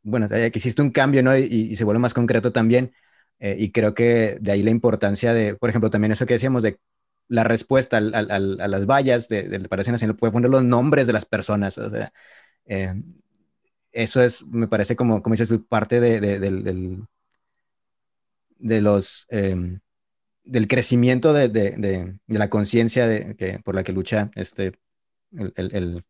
bueno, que existe un cambio, ¿no? Y, se vuelve más concreto también. Eh, y creo que de ahí la importancia de, por ejemplo, también eso que decíamos de la respuesta a las vallas de, de la Palacio Nacional, puede poner los nombres de las personas, o sea, eh, eso es, me parece como, como dices, parte de, de, del, de los, em, del crecimiento de, de la conciencia por la que lucha este, el, el,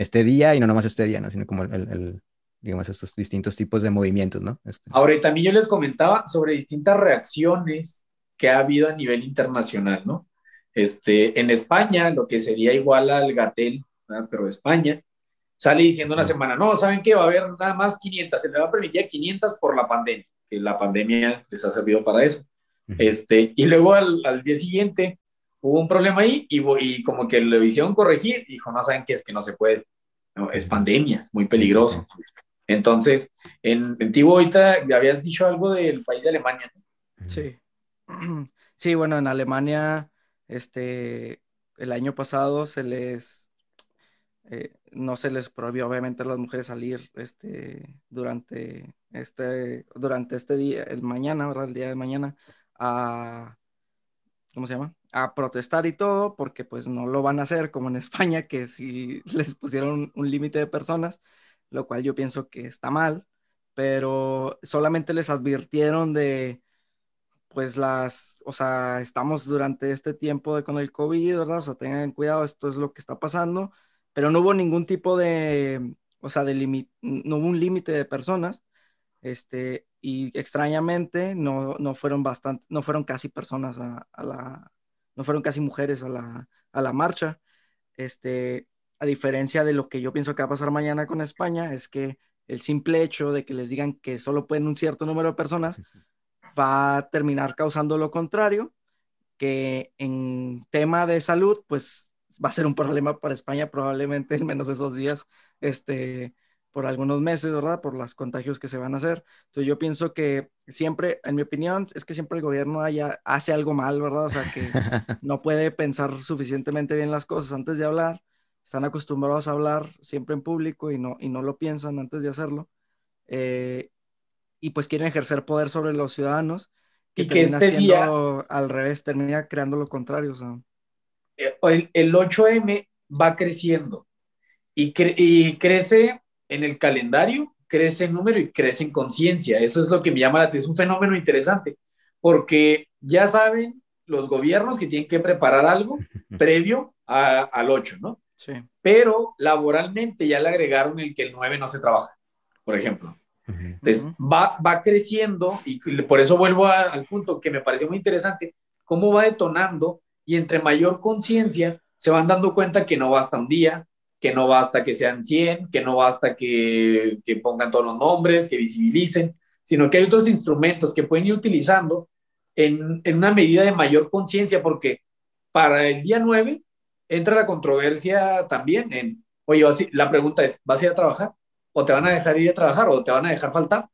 este día, y no nomás este día, ¿no? sino como el, digamos, estos distintos tipos de movimientos, ¿no? Este. Ahora, y también yo les comentaba sobre distintas reacciones que ha habido a nivel internacional, ¿no? Este, en España, lo que sería igual al Gatel, pero España, sale diciendo una semana, no, ¿saben qué? Va a haber nada más 500, se le va a permitir 500 por la pandemia, que la pandemia les ha servido para eso. Este, y luego al, al día siguiente hubo un problema ahí y, y como que lo hicieron corregir, dijo, no, ¿saben qué? Es que no se puede, no, es pandemia, es muy peligroso. Entonces, en, en Tibo ahorita habías dicho algo del país de Alemania. Sí. Sí, bueno, en Alemania, este, el año pasado se les, eh, no se les prohibió obviamente a las mujeres salir, este, durante este, durante este día, el mañana, ¿verdad? El día de mañana, a, ¿cómo se llama? A protestar y todo, porque pues no lo van a hacer como en España, que si les pusieron un límite de personas, lo cual yo pienso que está mal, pero solamente les advirtieron de, pues las, o sea, estamos durante este tiempo de, con el COVID, ¿verdad? O sea, tengan cuidado, esto es lo que está pasando, pero no hubo ningún tipo de, o sea, de no hubo un límite de personas, este, y extrañamente no, no fueron bastante, no fueron casi personas a, a, la, no fueron casi mujeres a la, a la marcha, este, a diferencia de lo que yo pienso que va a pasar mañana con España, es que el simple hecho de que les digan que solo pueden un cierto número de personas va a terminar causando lo contrario, que en tema de salud, pues va a ser un problema para España probablemente en menos esos días, este, por algunos meses, ¿verdad? Por los contagios que se van a hacer. Entonces yo pienso que siempre, en mi opinión, es que siempre el gobierno haya, hace algo mal, ¿verdad? O sea, que no puede pensar suficientemente bien las cosas antes de hablar están acostumbrados a hablar siempre en público y no, y no lo piensan antes de hacerlo. Eh, y pues quieren ejercer poder sobre los ciudadanos. Que y que este día, al revés, termina creando lo contrario. Eh, el, el, 8M va creciendo y, y crece en el calendario, crece en número y crece en conciencia. Eso es lo que me llama la atención. Es un fenómeno interesante porque ya saben los gobiernos que tienen que preparar algo previo a, al 8, ¿no? Pero laboralmente ya le agregaron el que el 9 no se trabaja, por ejemplo. Entonces, va, va creciendo y por eso vuelvo al punto que me pareció muy interesante, cómo va detonando y entre mayor conciencia se van dando cuenta que no basta un día, que no basta que sean 100, que no basta que, que pongan todos los nombres, que visibilicen, sino que hay otros instrumentos que pueden ir utilizando en, en una medida de mayor conciencia, porque para el día 9 entra la controversia también en, oye, la pregunta es, ¿vas a ir a trabajar? ¿O te van a dejar ir a trabajar? ¿O te van a dejar faltar?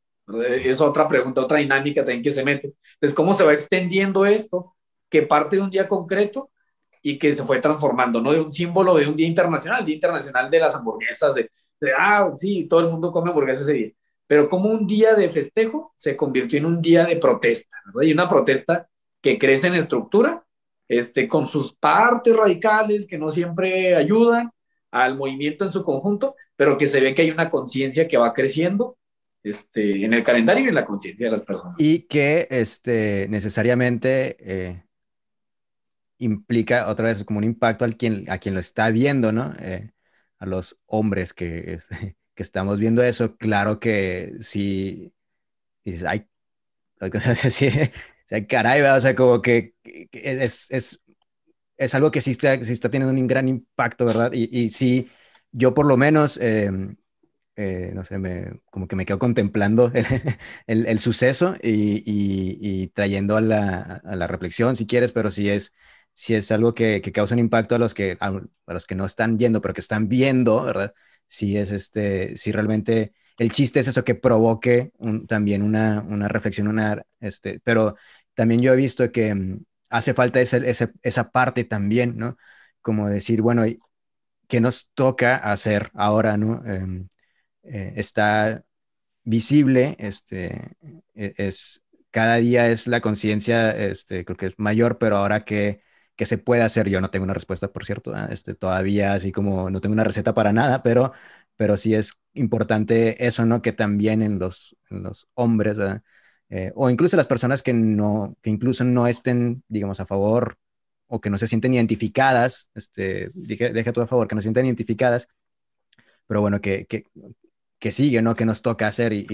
Es otra pregunta, otra dinámica también que se mete. Entonces, ¿cómo se va extendiendo esto que parte de un día concreto y que se fue transformando, ¿no? De un símbolo de un día internacional, Día Internacional de las Hamburguesas, de, ah, sí, todo el mundo come hamburguesas ese día. Pero como un día de festejo se convirtió en un día de protesta, ¿verdad? Y una protesta que crece en estructura este, con sus partes radicales que no siempre ayudan al movimiento en su conjunto, pero que se ve que hay una conciencia que va creciendo este, en el calendario y en la conciencia de las personas. Y que este, necesariamente eh, implica otra vez como un impacto al quien, a quien lo está viendo, ¿no? Eh, a los hombres que, que estamos viendo eso, claro que si dices, ay, sí, o sea, caray, o sea, como que, es, es, es, algo que sí está, está, teniendo un gran impacto, ¿verdad? Y, y sí, yo por lo menos, em, eh, no sé, me, como que me quedo contemplando el, el, suceso y, y, trayendo a la, a la, reflexión, si quieres, pero sí es, sí es algo que, que causa un impacto a los que, a, los que no están yendo, pero que están viendo, ¿verdad? Sí es este, sí realmente el chiste es eso, que provoque también una, una, reflexión, una, este, pero también yo he visto que mm, hace falta ese, esa parte también, ¿no? Como decir, bueno, ¿qué nos toca hacer ahora, ¿no? Em, eh, está visible, este, e, es, cada día es la conciencia, este, creo que es mayor, pero ahora que que se puede hacer. Yo no tengo una respuesta, por cierto, este, todavía así como no tengo una receta para nada, pero pero sí es importante eso, ¿no? Que también en los, los hombres. Eh, o incluso las personas que no, que incluso no estén, digamos, a favor o que no se sienten identificadas, este, dije, deja a favor, que no se sienten identificadas, pero bueno, que, que, que sigue, ¿no? Que nos toca hacer y,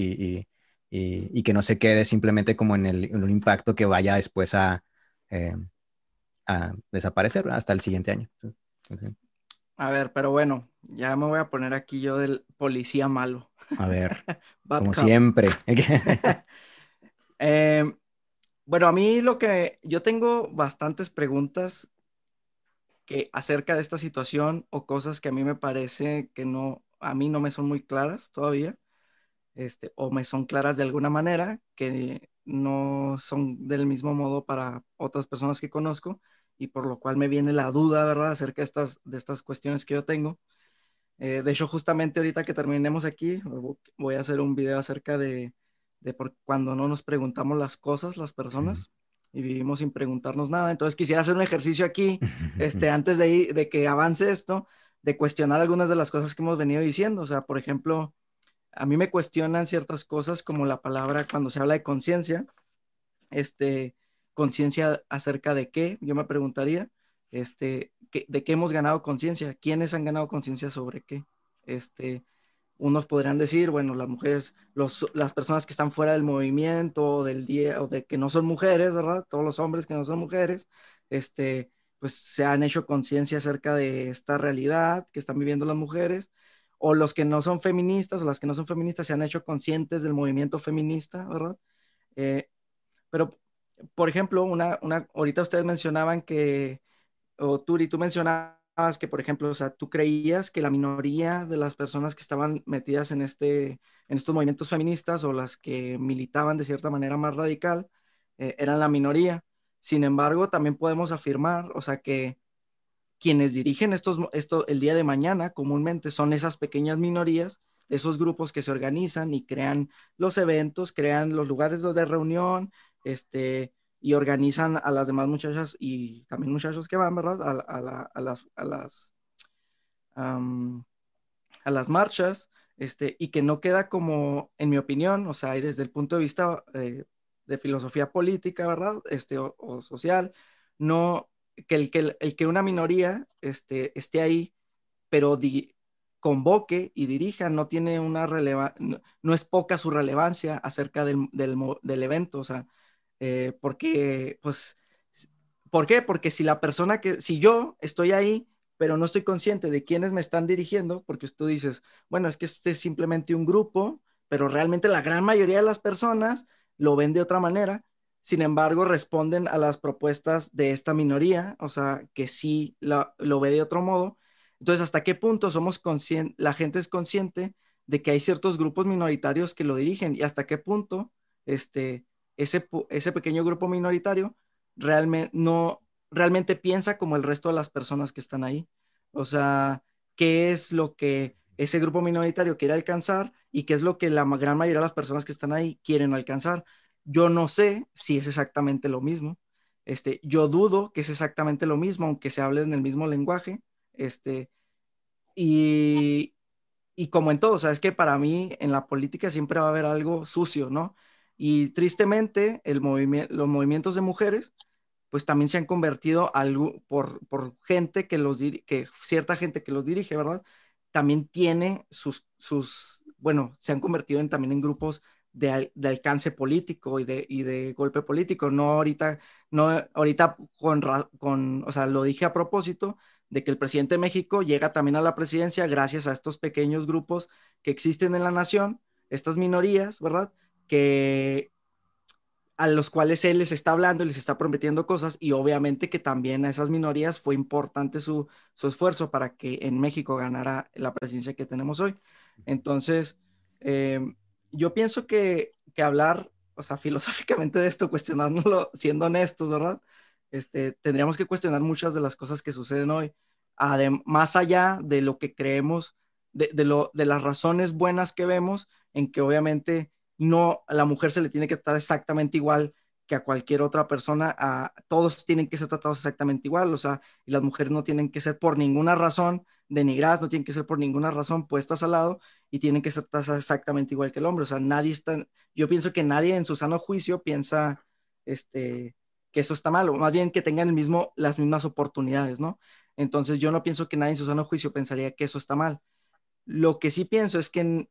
y, que no se quede simplemente como en, el, en un impacto que vaya después a, eh, a desaparecer hasta el siguiente año. A ver, pero bueno, ya me voy a poner aquí yo del policía malo. A ver, como siempre. Em, bueno, a mí lo que yo tengo bastantes preguntas que acerca de esta situación o cosas que a mí me parece que no, a mí no me son muy claras todavía, este, o me son claras de alguna manera que no son del mismo modo para otras personas que conozco y por lo cual me viene la duda, ¿verdad?, acerca de estas, de estas cuestiones que yo tengo. Eh, de hecho, justamente ahorita que terminemos aquí, voy a hacer un video acerca de, de por cuando no nos preguntamos las cosas, las personas, y vivimos sin preguntarnos nada. Entonces, quisiera hacer un ejercicio aquí, este, antes de, de que avance esto, de cuestionar algunas de las cosas que hemos venido diciendo. O sea, por ejemplo, a mí me cuestionan ciertas cosas como la palabra cuando se habla de conciencia, este, conciencia acerca de qué, yo me preguntaría, este, de qué hemos ganado conciencia, quiénes han ganado conciencia sobre qué. Este, unos podrían decir, bueno, las mujeres, los, las personas que están fuera del movimiento del día, o de que no son mujeres, ¿verdad? Todos los hombres que no son mujeres, este, pues se han hecho conciencia acerca de esta realidad que están viviendo las mujeres, o los que no son feministas, o las que no son feministas se han hecho conscientes del movimiento feminista, ¿verdad? Eh, pero por ejemplo, una, una, ahorita ustedes mencionaban que, o Turi, tú mencionabas que, por ejemplo, o sea, tú creías que la minoría de las personas que estaban metidas en, este, en estos movimientos feministas o las que militaban de cierta manera más radical eh, eran la minoría. Sin embargo, también podemos afirmar, o sea, que quienes dirigen estos, esto el día de mañana comúnmente son esas pequeñas minorías, esos grupos que se organizan y crean los eventos, crean los lugares de reunión, este, y organizan a las demás muchachas y también muchachos que van, ¿verdad? A, las, a las, a las marchas, este, y que no queda como, en mi opinión, o sea, y desde el punto de vista eh, de filosofía política, ¿verdad? Este, o, social, no, que el, que el, que una minoría este, esté ahí, pero convoque y dirija, no tiene una relevancia, no, es poca su relevancia acerca del, del, del evento, o sea, eh, porque, pues, ¿por qué? Porque si la persona que, si yo estoy ahí, pero no estoy consciente de quiénes me están dirigiendo, porque tú dices, bueno, es que este es simplemente un grupo, pero realmente la gran mayoría de las personas lo ven de otra manera, sin embargo, responden a las propuestas de esta minoría, o sea, que sí lo ve de otro modo. Entonces, ¿hasta qué punto somos conscientes, la gente es consciente de que hay ciertos grupos minoritarios que lo dirigen y hasta qué punto, este, ese, ese pequeño grupo minoritario realmente no realmente piensa como el resto de las personas que están ahí. O sea, qué es lo que ese grupo minoritario quiere alcanzar y qué es lo que la gran mayoría de las personas que están ahí quieren alcanzar. Yo no sé si es exactamente lo mismo. Este, yo dudo que es exactamente lo mismo, aunque se hable en el mismo lenguaje. Este, y, y como en todo, o sea, es que para mí en la política siempre va a haber algo sucio, ¿no? Y tristemente, el los movimientos de mujeres, pues también se han convertido algo, por, por gente que los que cierta gente que los dirige, ¿verdad? También tiene sus, sus bueno, se han convertido en, también en grupos de, de, alcance político y de, y de golpe político. No ahorita, no ahorita con, con, o sea, lo dije a propósito de que el presidente de México llega también a la presidencia gracias a estos pequeños grupos que existen en la nación, estas minorías, ¿verdad? que a los cuales él les está hablando y les está prometiendo cosas y obviamente que también a esas minorías fue importante su, esfuerzo para que en México ganara la presidencia que tenemos hoy. Entonces, eh, yo pienso que, hablar, o sea, filosóficamente de esto, cuestionándolo, siendo honestos, ¿verdad? Este, tendríamos que cuestionar muchas de las cosas que suceden hoy, más allá de lo que creemos, de, lo, de las razones buenas que vemos, en que obviamente no a la mujer se le tiene que tratar exactamente igual que a cualquier otra persona, a, todos tienen que ser tratados exactamente igual, o sea, y las mujeres no tienen que ser por ninguna razón denigradas, no tienen que ser por ninguna razón puestas al lado y tienen que ser tratadas exactamente igual que el hombre, o sea, nadie está, yo pienso que nadie en su sano juicio piensa, este, que eso está mal, o más bien que tengan el mismo, las mismas oportunidades, ¿no? Entonces yo no pienso que nadie en su sano juicio pensaría que eso está mal. Lo que sí pienso es que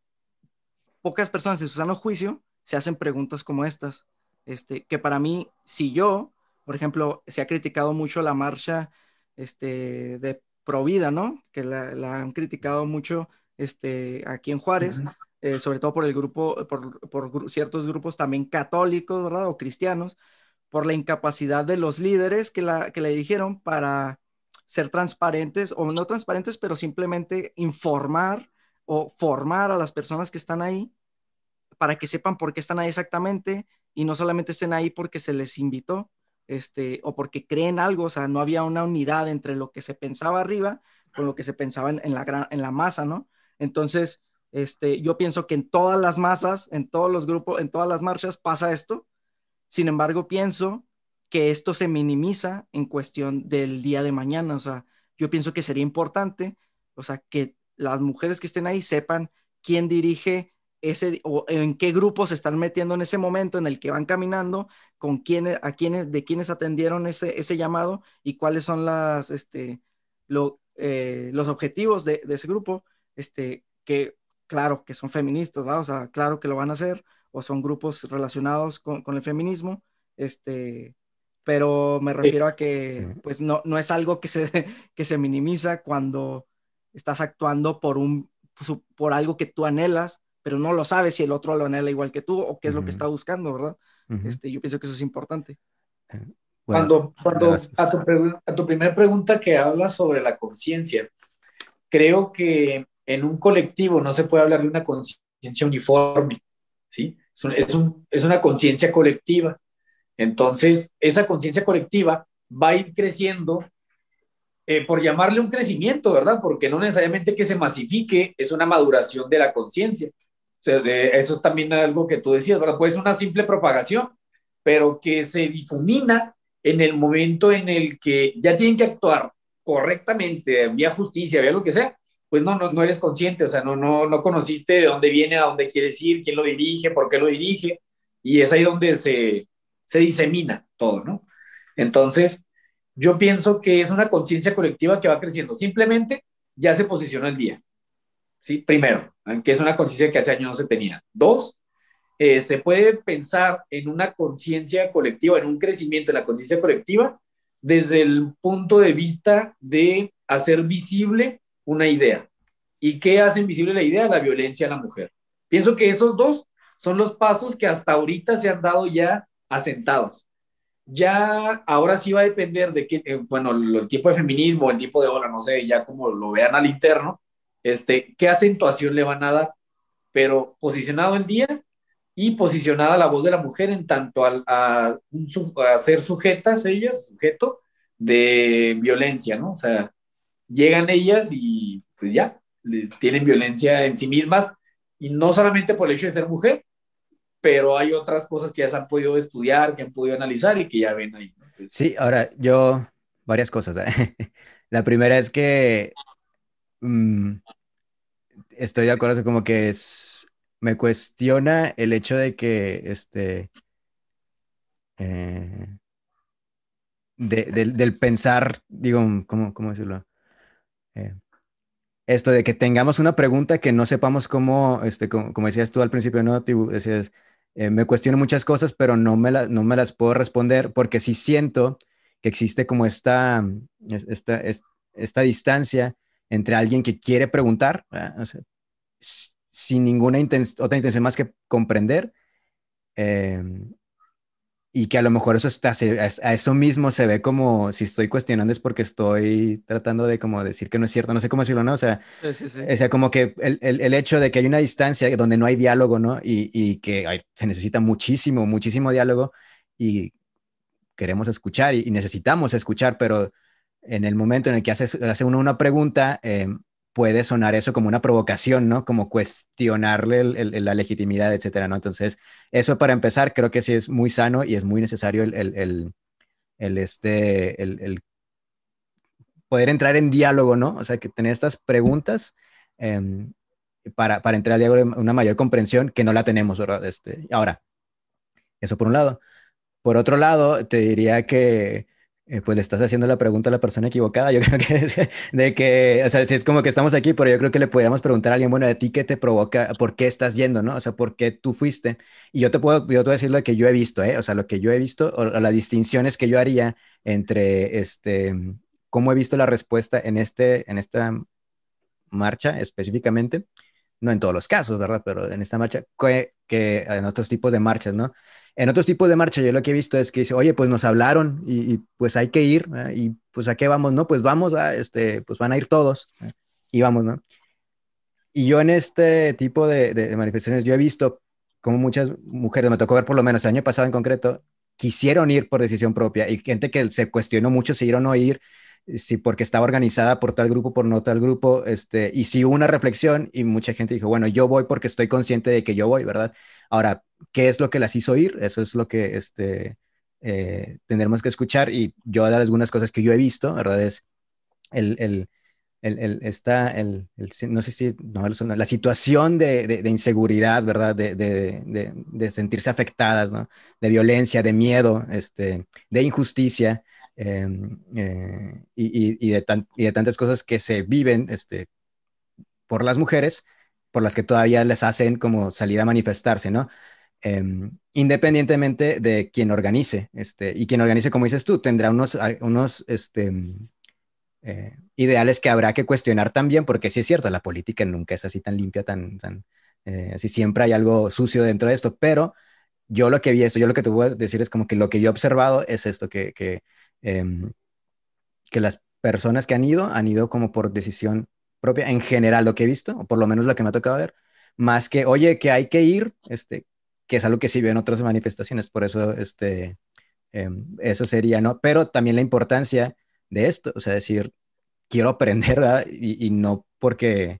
pocas personas en su sano juicio se hacen preguntas como estas, este, que para mí, si yo, por ejemplo, se ha criticado mucho la marcha este, de Provida, ¿no? Que la, han criticado mucho este, aquí en Juárez, eh, sobre todo por el grupo, por, por, ciertos grupos también católicos, ¿verdad? O cristianos, por la incapacidad de los líderes que, la, que le dijeron para ser transparentes, o no transparentes, pero simplemente informar o formar a las personas que están ahí para que sepan por qué están ahí exactamente y no solamente estén ahí porque se les invitó, este, o porque creen algo, o sea, no había una unidad entre lo que se pensaba arriba con lo que se pensaba en, la, gran, en la masa, ¿no? Entonces, este, yo pienso que en todas las masas, en todos los grupos, en todas las marchas pasa esto. Sin embargo, pienso que esto se minimiza en cuestión del día de mañana. O sea, yo pienso que sería importante, o sea, que las mujeres que estén ahí sepan quién dirige ese o en qué grupo se están metiendo en ese momento en el que van caminando, con quiénes, a quiénes, de quiénes atendieron ese, ese llamado y cuáles son las, este, eh, los objetivos de, ese grupo, este, que claro que son feministas, ¿va? o sea, claro que lo van a hacer, o son grupos relacionados con, el feminismo, este, pero me refiero a que, pues, no, no es algo que se, que se minimiza cuando estás actuando por, un, por algo que tú anhelas, pero no lo sabes si el otro lo anhela igual que tú o qué es lo que está buscando, ¿verdad? este, yo pienso que eso es importante. Eh, cuando cuando a, tu, a tu primera pregunta que habla sobre la conciencia, creo que en un colectivo no se puede hablar de una conciencia uniforme, ¿sí? Es, un, es una conciencia colectiva. Entonces, esa conciencia colectiva va a ir creciendo eh, por llamarle un crecimiento, ¿verdad? Porque no necesariamente que se masifique es una maduración de la conciencia. Sea, eso también es algo que tú decías, ¿verdad? Puede ser una simple propagación, pero que se difumina en el momento en el que ya tienen que actuar correctamente, vía justicia, vía lo que sea, pues no, no, no eres consciente, o sea, no, no, no conociste de dónde viene, a dónde quieres ir, quién lo dirige, por qué lo dirige, y es ahí donde se, se disemina todo, ¿no? Entonces, yo pienso que es una conciencia colectiva que va creciendo. Simplemente ya se posicionó el día. ¿Sí? Primero, que es una conciencia que hace años no se tenía. Dos, eh, se puede pensar en una conciencia colectiva, en un crecimiento de la conciencia colectiva desde el punto de vista de hacer visible una idea. ¿Y qué hace visible la idea? La violencia a la mujer. Pienso que esos dos son los pasos que hasta ahorita se han dado ya asentados ya ahora sí va a depender de qué, eh, bueno, el tipo de feminismo, el tipo de ola, no sé, ya como lo vean al interno, este, qué acentuación le van a dar, pero posicionado el día y posicionada la voz de la mujer en tanto a, ser sujetas ellas, sujeto de violencia, ¿no? O sea, llegan ellas y pues ya, tienen violencia en sí mismas y no solamente por el hecho de ser mujer, pero hay otras cosas que ya se han podido estudiar, que han podido analizar y que ya ven ahí. Sí, ahora yo, varias cosas. ¿eh? La primera es que mm, estoy de acuerdo, como que es, me cuestiona el hecho de que, este, eh, del, pensar, digo, ¿cómo, cómo decirlo? Eh, esto de que tengamos una pregunta que no sepamos cómo, este, como, como decías tú al principio, ¿no? Decías, eh, me cuestiono muchas cosas, pero no me, no me las puedo responder porque sí siento que existe como esta, esta, esta, distancia entre alguien que quiere preguntar, sin ninguna otra intención más que comprender, eh, y que a lo mejor eso está, a eso mismo se ve como si estoy cuestionando es porque estoy tratando de como decir que no es cierto, no sé cómo decirlo, ¿no? O sea, O sea como que el, el, el, hecho de que hay una distancia donde no hay diálogo, ¿no? Y, y que se necesita muchísimo, muchísimo diálogo y queremos escuchar y, necesitamos escuchar, pero en el momento en el que hace, hace uno una pregunta, eh, puede sonar eso como una provocación, ¿no? Como cuestionarle la legitimidad, etcétera, ¿no? Entonces, eso para empezar, creo que sí es muy sano y es muy necesario el, este, el, poder entrar en diálogo, ¿no? O sea, que tener estas preguntas em, para, para, entrar al diálogo, una mayor comprensión que no la tenemos, ¿verdad? Este, ahora, eso por un lado. Por otro lado, te diría que eh, pues le estás haciendo la pregunta a la persona equivocada. Yo creo que es de que, o sea, si es como que estamos aquí, pero yo creo que le podríamos preguntar a alguien, bueno, de ti qué te provoca, por qué estás yendo, ¿no? O sea, por qué tú fuiste. Y yo te puedo, yo te voy decir lo que yo he visto, ¿eh? O sea, lo que yo he visto, o, las distinciones que yo haría entre, este, cómo he visto la respuesta en, este, en esta marcha específicamente, no en todos los casos, ¿verdad? Pero en esta marcha, que, que en otros tipos de marchas, ¿no? En otros tipos de marcha, yo lo que he visto es que dice, oye, pues nos hablaron y, pues hay que ir, y pues a qué vamos, ¿no? Pues vamos, a, este, pues van a ir todos, y vamos, ¿no? Y yo en este tipo de, manifestaciones, yo he visto como muchas mujeres, me tocó ver por lo menos el año pasado en concreto, quisieron ir por decisión propia y gente que se cuestionó mucho si ir o no ir, si porque estaba organizada por tal grupo, por no tal grupo, este, y si hubo una reflexión y mucha gente dijo, bueno, yo voy porque estoy consciente de que yo voy, ¿verdad? Ahora, ¿qué es lo que las hizo ir? Eso es lo que este, eh, tendremos que escuchar y yo dar algunas cosas que yo he visto, ¿verdad? Es el, el, el, está el, no sé si, no, la situación de, inseguridad, ¿verdad? De, sentirse afectadas, ¿no? De violencia, de miedo, este, de injusticia em, eh, y, y, de tantas cosas que se viven este, por las mujeres por las que todavía les hacen como salir a manifestarse, ¿no? Em, independientemente de quien organice, este, y quien organice, como dices tú, tendrá unos, unos este, eh, ideales que habrá que cuestionar también, porque sí es cierto, la política nunca es así tan limpia, tan, tan eh, así siempre hay algo sucio dentro de esto, pero yo lo que vi esto, yo lo que te voy a decir es como que lo que yo he observado es esto, que, que, em, que las personas que han ido han ido como por decisión propia, en general lo que he visto, o por lo menos lo que me ha tocado ver, más que, oye, que hay que ir, este, que es algo que sí veo en otras manifestaciones, por eso, este, em, eso sería, ¿no? Pero también la importancia de esto, o sea, decir, quiero aprender, ¿verdad? Y, no porque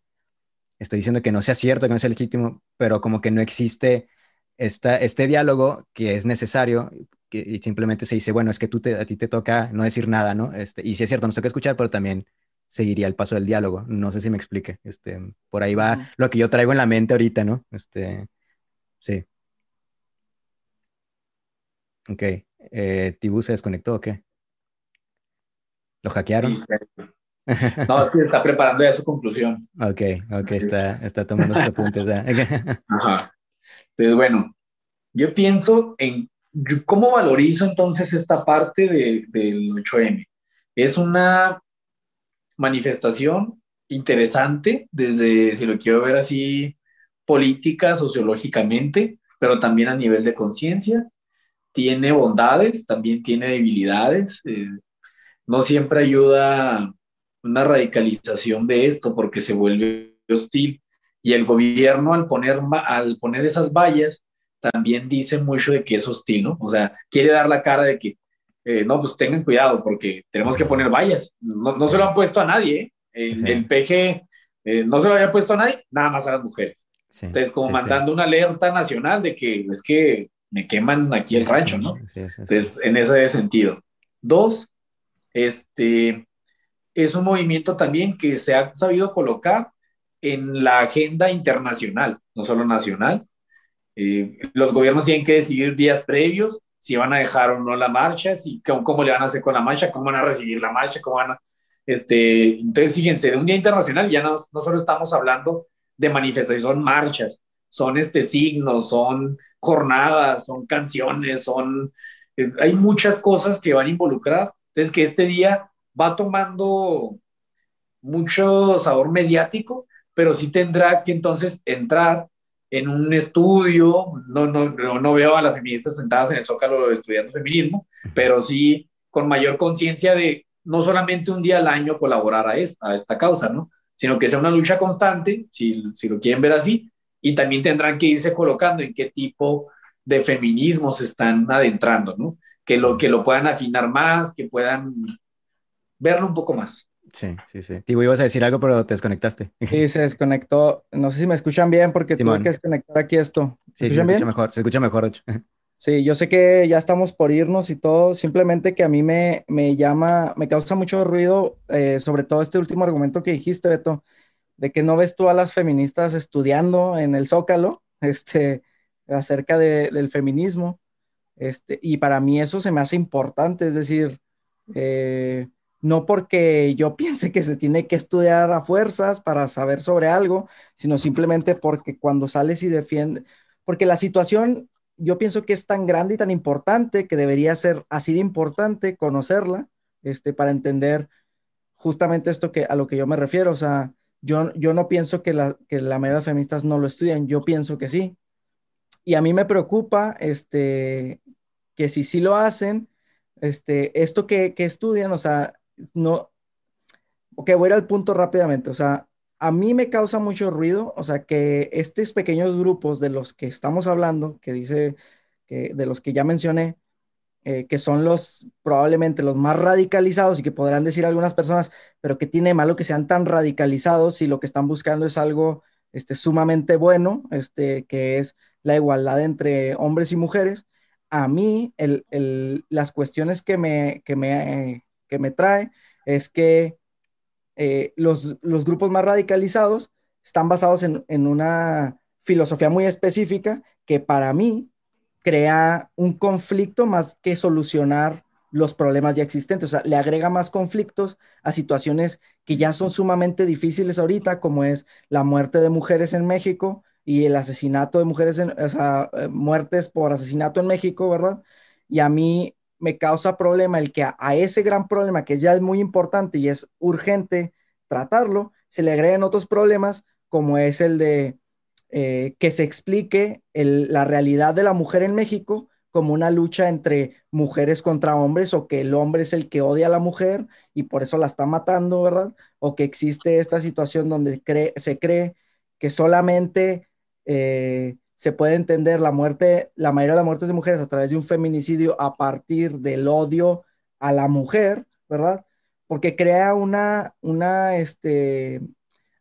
estoy diciendo que no sea cierto, que no sea legítimo, pero como que no existe esta, este diálogo que es necesario que, y simplemente se dice, bueno, es que tú te, a ti te toca no decir nada, ¿no? Este, y si es cierto, nos toca escuchar, pero también seguiría el paso del diálogo. No sé si me explique. Este, por ahí va lo que yo traigo en la mente ahorita, ¿no? Este, sí. Ok. Eh, ¿Tibu se desconectó o qué? ¿Lo hackearon? No, es que está preparando ya su conclusión. Ok, ok, está, está tomando sus apuntes. Ajá. Entonces, bueno, yo pienso en cómo valorizo entonces esta parte de, del 8M. Es una manifestación interesante desde, si lo quiero ver así, política, sociológicamente, pero también a nivel de conciencia. Tiene bondades, también tiene debilidades. Eh, no siempre ayuda una radicalización de esto porque se vuelve hostil. Y el gobierno al poner, al poner esas vallas también dice mucho de que es hostil, ¿no? O sea, quiere dar la cara de que eh, no, pues tengan cuidado porque tenemos que poner vallas. No, no se lo han puesto a nadie. ¿eh? El, PG eh, no se lo había puesto a nadie, nada más a las mujeres. Entonces, como mandando una alerta nacional de que es que me queman aquí el rancho, ¿no? Entonces, en ese sentido. Dos, este, es un movimiento también que se ha sabido colocar en la agenda internacional, no solo nacional. los gobiernos tienen que decidir días previos si van a dejar o no la marcha, si, cómo, le van a hacer con la marcha, cómo van a recibir la marcha, cómo van a... Este, entonces, fíjense, de un día internacional ya no, no solo estamos hablando de manifestaciones, son marchas, son este, signos, son jornadas, son canciones, son... Eh, hay muchas cosas que van involucradas. Entonces, que este día va tomando mucho sabor mediático, pero sí tendrá que entonces entrar en un estudio, no, no, no, veo a las feministas sentadas en el zócalo estudiando feminismo, pero sí con mayor conciencia de no solamente un día al año colaborar a esta, a esta causa, ¿no? sino que sea una lucha constante, si, si lo quieren ver así, y también tendrán que irse colocando en qué tipo de feminismo se están adentrando, ¿no? Que lo, que lo puedan afinar más, que puedan verlo un poco más. Sí, sí, sí. Tibo, ibas a decir algo, pero te desconectaste. Sí, se desconectó. No sé si me escuchan bien porque tuve que desconectar aquí esto. ¿Se sí, se escucha mejor, se escucha mejor. Sí, yo sé que ya estamos por irnos y todo, simplemente que a mí me, me llama, me causa mucho ruido, eh, sobre todo este último argumento que dijiste, Beto, de que no ves tú a las feministas estudiando en el Zócalo, este, acerca de, del feminismo, este, y para mí eso se me hace importante, es decir, Eh, no porque yo piense que se tiene que estudiar a fuerzas para saber sobre algo, sino simplemente porque cuando sales y defiendes, porque la situación yo pienso que es tan grande y tan importante que debería ser así de importante conocerla, este, para entender justamente esto que, a lo que yo me refiero. O sea, yo, yo no pienso que la, que la mayoría de feministas no lo estudian, yo pienso que sí. Y a mí me preocupa este, que si sí lo hacen, este, esto que, que estudian, o sea, no, ok, voy al punto rápidamente, o sea, a mí me causa mucho ruido, o sea, que estos pequeños grupos de los que estamos hablando, que dice, que de los que ya mencioné, eh, que son los probablemente los más radicalizados y que podrán decir algunas personas, pero que tiene malo que sean tan radicalizados si lo que están buscando es algo este, sumamente bueno, este, que es la igualdad entre hombres y mujeres. A mí, el, el, las cuestiones que me, que me, que me trae es que eh, los, los, grupos más radicalizados están basados en, en una filosofía muy específica que para mí crea un conflicto más que solucionar los problemas ya existentes, o sea, le agrega más conflictos a situaciones que ya son sumamente difíciles ahorita, como es la muerte de mujeres en México y el asesinato de mujeres, en, o sea, eh, muertes por asesinato en México, ¿verdad? Y a mí me causa problema el que a, a ese gran problema, que ya es muy importante y es urgente tratarlo, se le agreguen otros problemas, como es el de eh, que se explique la realidad de la mujer en México como una lucha entre mujeres contra hombres o que el hombre es el que odia a la mujer y por eso la está matando, ¿verdad? O que existe esta situación donde se cree que solamente eh, se puede entender la muerte, la mayoría de las muertes de mujeres a través de un feminicidio a partir del odio a la mujer, ¿verdad? Porque crea una, una, este,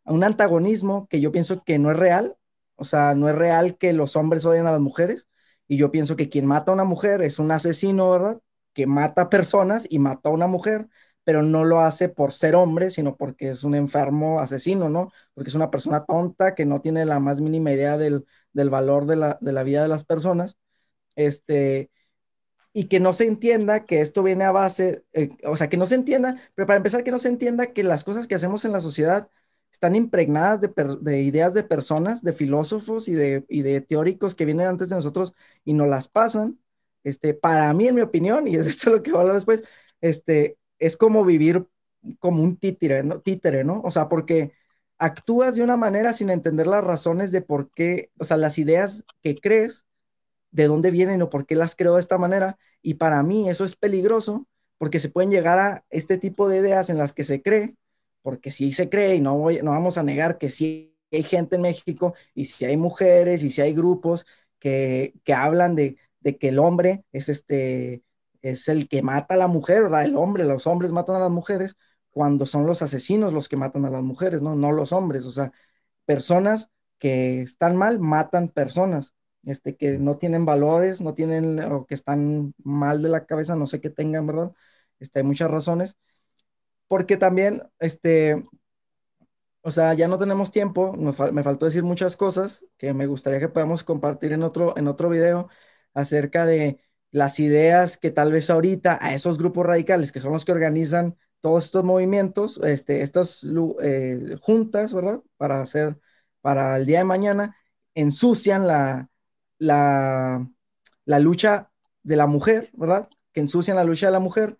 un antagonismo que yo pienso que no es real o sea, no es real que los hombres odien a las mujeres. Y yo pienso que quien mata a una mujer es un asesino, ¿verdad? Que mata personas y mata a una mujer, pero no lo hace por ser hombre, sino porque es un enfermo asesino, ¿no? Porque es una persona tonta que no tiene la más mínima idea del, valor de la, de la, vida de las personas. Este, y que no se entienda que esto viene a base, eh, o sea, que no se entienda, pero para empezar, que no se entienda que las cosas que hacemos en la sociedad están impregnadas de, ideas de personas, de filósofos y de, teóricos que vienen antes de nosotros y nos las pasan. Este, para mí, en mi opinión, y esto es lo que voy a hablar después, este, es como vivir como un títere, ¿no? Títere, ¿no? O sea, porque actúas de una manera sin entender las razones de por qué, o sea, las ideas que crees, de dónde vienen o por qué las creo de esta manera. Y para mí eso es peligroso porque se pueden llegar a este tipo de ideas en las que se cree porque si se cree, y no, voy, no vamos a negar que sí hay gente en México, y si hay mujeres, y si hay grupos que, que hablan de, de, que el hombre es, este, es el que mata a la mujer, ¿verdad? El hombre, los hombres matan a las mujeres, cuando son los asesinos los que matan a las mujeres, ¿no? No los hombres, o sea, personas que están mal matan personas, este, que no tienen valores, no tienen, o que están mal de la cabeza, no sé qué tengan, ¿verdad? Este, hay muchas razones porque también, este, o sea, ya no tenemos tiempo, me, faltó decir muchas cosas que me gustaría que podamos compartir en otro, en otro video acerca de las ideas que tal vez ahorita a esos grupos radicales, que son los que organizan todos estos movimientos, este, estas eh, juntas, ¿verdad? Para hacer, para el día de mañana, ensucian la, la, la lucha de la mujer, ¿verdad? Que ensucian la lucha de la mujer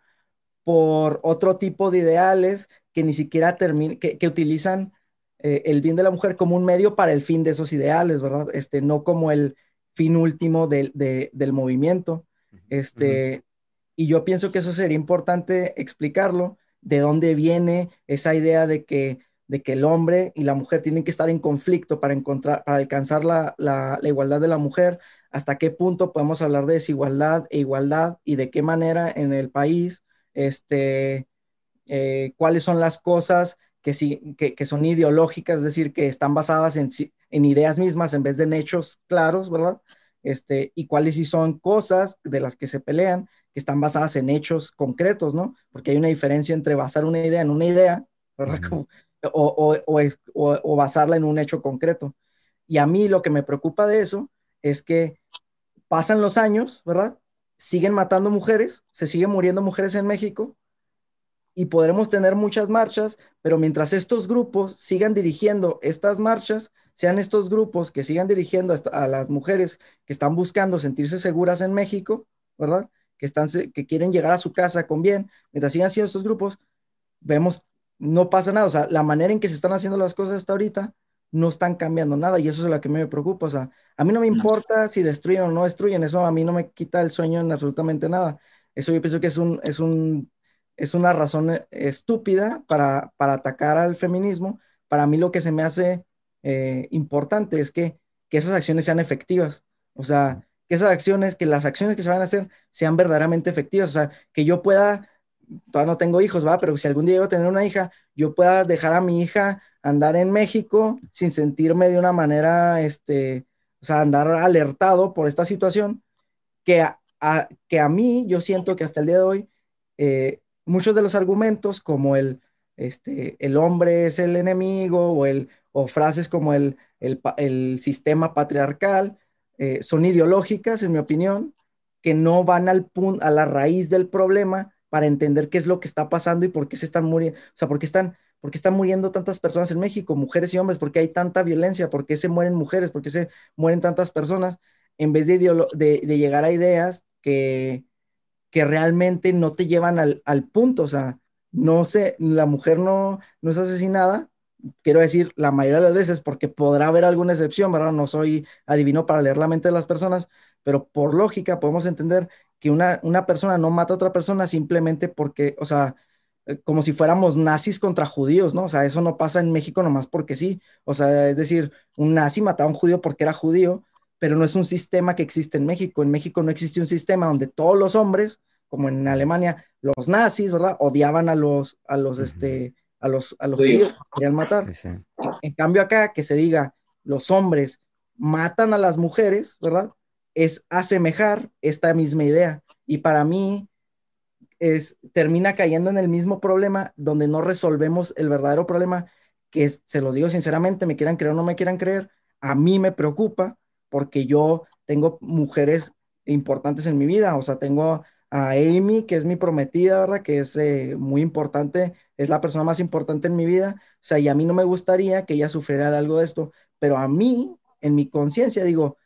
por otro tipo de ideales que ni siquiera que, utilizan eh, el bien de la mujer como un medio para el fin de esos ideales, ¿verdad? Este, no como el fin último del movimiento. Este, Y yo pienso que eso sería importante explicarlo, de dónde viene esa idea de que, de que el hombre y la mujer tienen que estar en conflicto para, encontrar, para alcanzar la, la igualdad de la mujer, hasta qué punto podemos hablar de desigualdad e igualdad y de qué manera en el país este, eh, cuáles son las cosas que, sí, que, son ideológicas, es decir, que están basadas en, en, ideas mismas en vez de en hechos claros, ¿verdad? Este, y cuáles sí son cosas de las que se pelean que están basadas en hechos concretos, ¿no? Porque hay una diferencia entre basar una idea en una idea, ¿verdad? o, o, o, basarla en un hecho concreto. Y a mí lo que me preocupa de eso es que pasan los años, ¿verdad? Siguen matando mujeres, se siguen muriendo mujeres en México, y podremos tener muchas marchas, pero mientras estos grupos sigan dirigiendo estas marchas, sean estos grupos que sigan dirigiendo a las mujeres que están buscando sentirse seguras en México, ¿verdad? Que, están, que quieren llegar a su casa con bien, mientras sigan siendo estos grupos, vemos, no pasa nada, o sea, la manera en que se están haciendo las cosas hasta ahorita no están cambiando nada y eso es lo que me preocupa, o sea, a mí no me importa si destruyen o no destruyen, eso a mí no me quita el sueño en absolutamente nada. Eso yo pienso que es un, es un es una razón eh, estúpida para, atacar al feminismo. Para mí lo que se me hace eh, importante es que, esas acciones sean efectivas. O sea, que esas acciones, que las acciones que se van a hacer sean verdaderamente efectivas. O sea, que yo pueda, todavía no tengo hijos, va, pero si algún día yo tener una hija, yo pueda dejar a mi hija andar en México sin sentirme de una manera, este, o sea, andar alertado por esta situación, que a, que a mí yo siento que hasta el día de hoy eh, muchos de los argumentos como el, este, el hombre es el enemigo o, el, o frases como el, el, sistema patriarcal eh, son ideológicas, en mi opinión, que no van al punto, a la raíz del problema para entender qué es lo que está pasando y por qué se están muriendo, o sea, por qué están, por qué están muriendo tantas personas en México, mujeres y hombres, por qué hay tanta violencia, por qué se mueren mujeres, por qué se mueren tantas personas, en vez de, llegar a ideas que, que realmente no te llevan al, punto, o sea, no sé, la mujer no, no es asesinada, quiero decir, la mayoría de las veces, porque podrá haber alguna excepción, ¿verdad? No soy adivino para leer la mente de las personas, pero por lógica podemos entender que una, una persona no mata a otra persona simplemente porque, o sea, eh, como si fuéramos nazis contra judíos, ¿no? O sea, eso no pasa en México nomás porque sí. O sea, es decir, un nazi mataba a un judío porque era judío, pero no es un sistema que existe en México. En México no existe un sistema donde todos los hombres, como en Alemania, los nazis, ¿verdad? Odiaban a los, a los, este, a los, a los judíos, querían matar. En cambio acá, que se diga, los hombres matan a las mujeres, ¿verdad? Es asemejar esta misma idea. Y para mí, es, termina cayendo en el mismo problema donde no resolvemos el verdadero problema, que se los digo sinceramente, me quieran creer o no me quieran creer, a mí me preocupa porque yo tengo mujeres importantes en mi vida, o sea, tengo a Amy, que es mi prometida, ¿verdad? Que es eh, muy importante, es la persona más importante en mi vida, o sea, y a mí no me gustaría que ella sufriera de algo de esto, pero a mí, en mi conciencia, digo,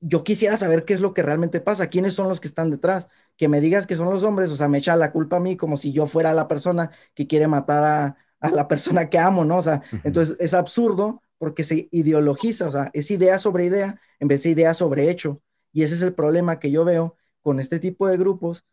yo quisiera saber qué es lo que realmente pasa, quiénes son los que están detrás, que me digas que son los hombres, o sea, me echa la culpa a mí como si yo fuera la persona que quiere matar a, a la persona que amo, ¿no? O sea, entonces es absurdo porque se ideologiza, o sea, es idea sobre idea en vez de idea sobre hecho. Y ese es el problema que yo veo con este tipo de grupos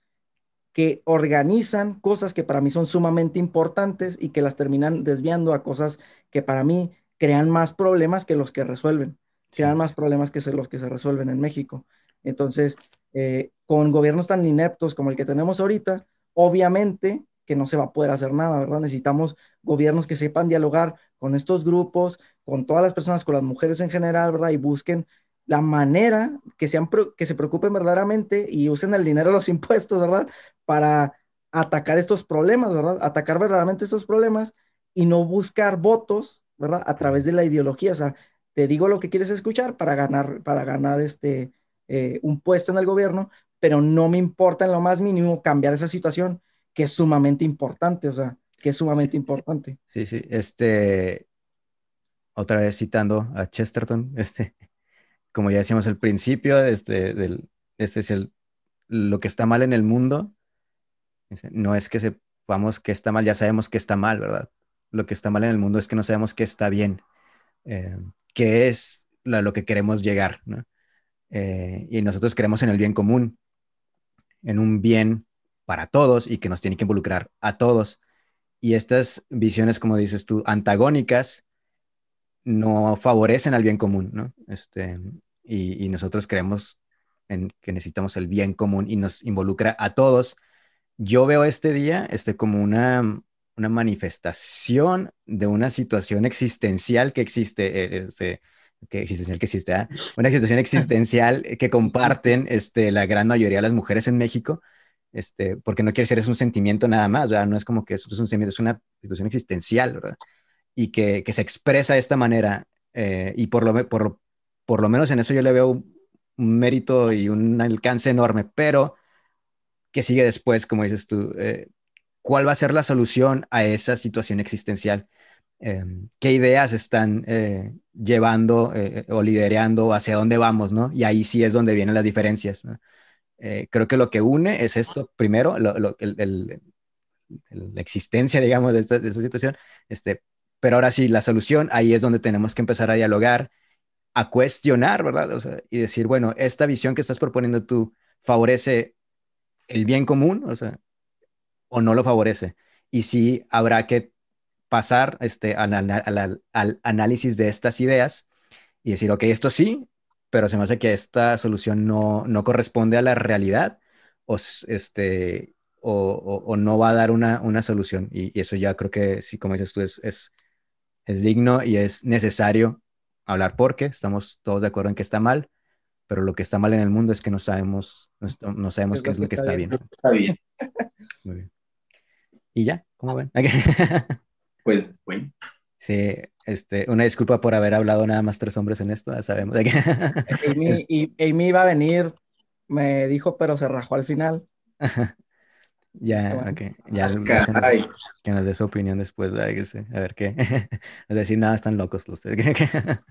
que organizan cosas que para mí son sumamente importantes y que las terminan desviando a cosas que para mí crean más problemas que los que resuelven, crean más problemas que los que se resuelven en México. Entonces, eh, con gobiernos tan ineptos como el que tenemos ahorita, obviamente que no se va a poder hacer nada, ¿verdad? Necesitamos gobiernos que sepan dialogar con estos grupos, con todas las personas, con las mujeres en general, ¿verdad? Y busquen la manera que, sean, que se preocupen verdaderamente y usen el dinero de los impuestos, ¿verdad? Para atacar estos problemas, ¿verdad? Atacar verdaderamente estos problemas y no buscar votos, ¿verdad? A través de la ideología. O sea, te digo lo que quieres escuchar para ganar, para ganar este, eh, un puesto en el gobierno, pero no me importa en lo más mínimo cambiar esa situación que es sumamente importante, o sea, que es sumamente importante. Sí, sí, este, otra vez citando a Chesterton, este, como ya decíamos al principio, este, del, este es el, lo que está mal en el mundo, no es que sepamos que está mal, ya sabemos que está mal, ¿verdad? Lo que está mal en el mundo es que no sabemos qué está bien, eh, qué es lo que queremos llegar, ¿no? Eh, y nosotros creemos en el bien común, en un bien para todos y que nos tiene que involucrar a todos. Y estas visiones, como dices tú, antagónicas, no favorecen al bien común, ¿no? Este, y, nosotros creemos que necesitamos el bien común y nos involucra a todos. Yo veo este día este, como una, una manifestación de una situación existencial que existe, eh, este, que existencial que existe, ¿ah? una situación existencial que comparten este, la gran mayoría de las mujeres en México, este, porque no quiere ser es un sentimiento nada más, ¿verdad? no es como que es un sentimiento, es una situación existencial, ¿verdad? Y que, que se expresa de esta manera, eh, y por lo, por, por lo menos en eso yo le veo un mérito y un alcance enorme, pero que sigue después, como dices tú, eh, cuál va a ser la solución a esa situación existencial. Em, qué ideas están eh, llevando eh, o liderando, hacia dónde vamos, ¿no? Y ahí sí es donde vienen las diferencias. Eh, creo que lo que une es esto, primero, la existencia, digamos, de esta, de esta, situación, este, pero ahora sí, la solución, ahí es donde tenemos que empezar a dialogar, a cuestionar, ¿verdad? O y decir, bueno, esta visión que estás proponiendo tú favorece el bien común, o sea, o no lo favorece. Y sí habrá que pasar este, al, al, análisis de estas ideas y decir, ok, esto sí, pero se me hace que esta solución no, no corresponde a la realidad o, este, o, o, no va a dar una, una solución. Y, eso ya creo que, sí, como dices tú, es, es, es digno y es necesario hablar porque estamos todos de acuerdo en que está mal, pero lo que está mal en el mundo es que no sabemos, no, sabemos qué es lo que está, bien. Está bien. Muy bien. Y ya, ¿cómo ven? pues, bueno. Sí, este, una disculpa por haber hablado nada más tres hombres en esto, ya sabemos. Amy, y Amy iba a venir, me dijo, pero se rajó al final. Ya, ok. Ya, que, nos, dé su opinión después, a ver qué. Es decir, nada, están locos ustedes.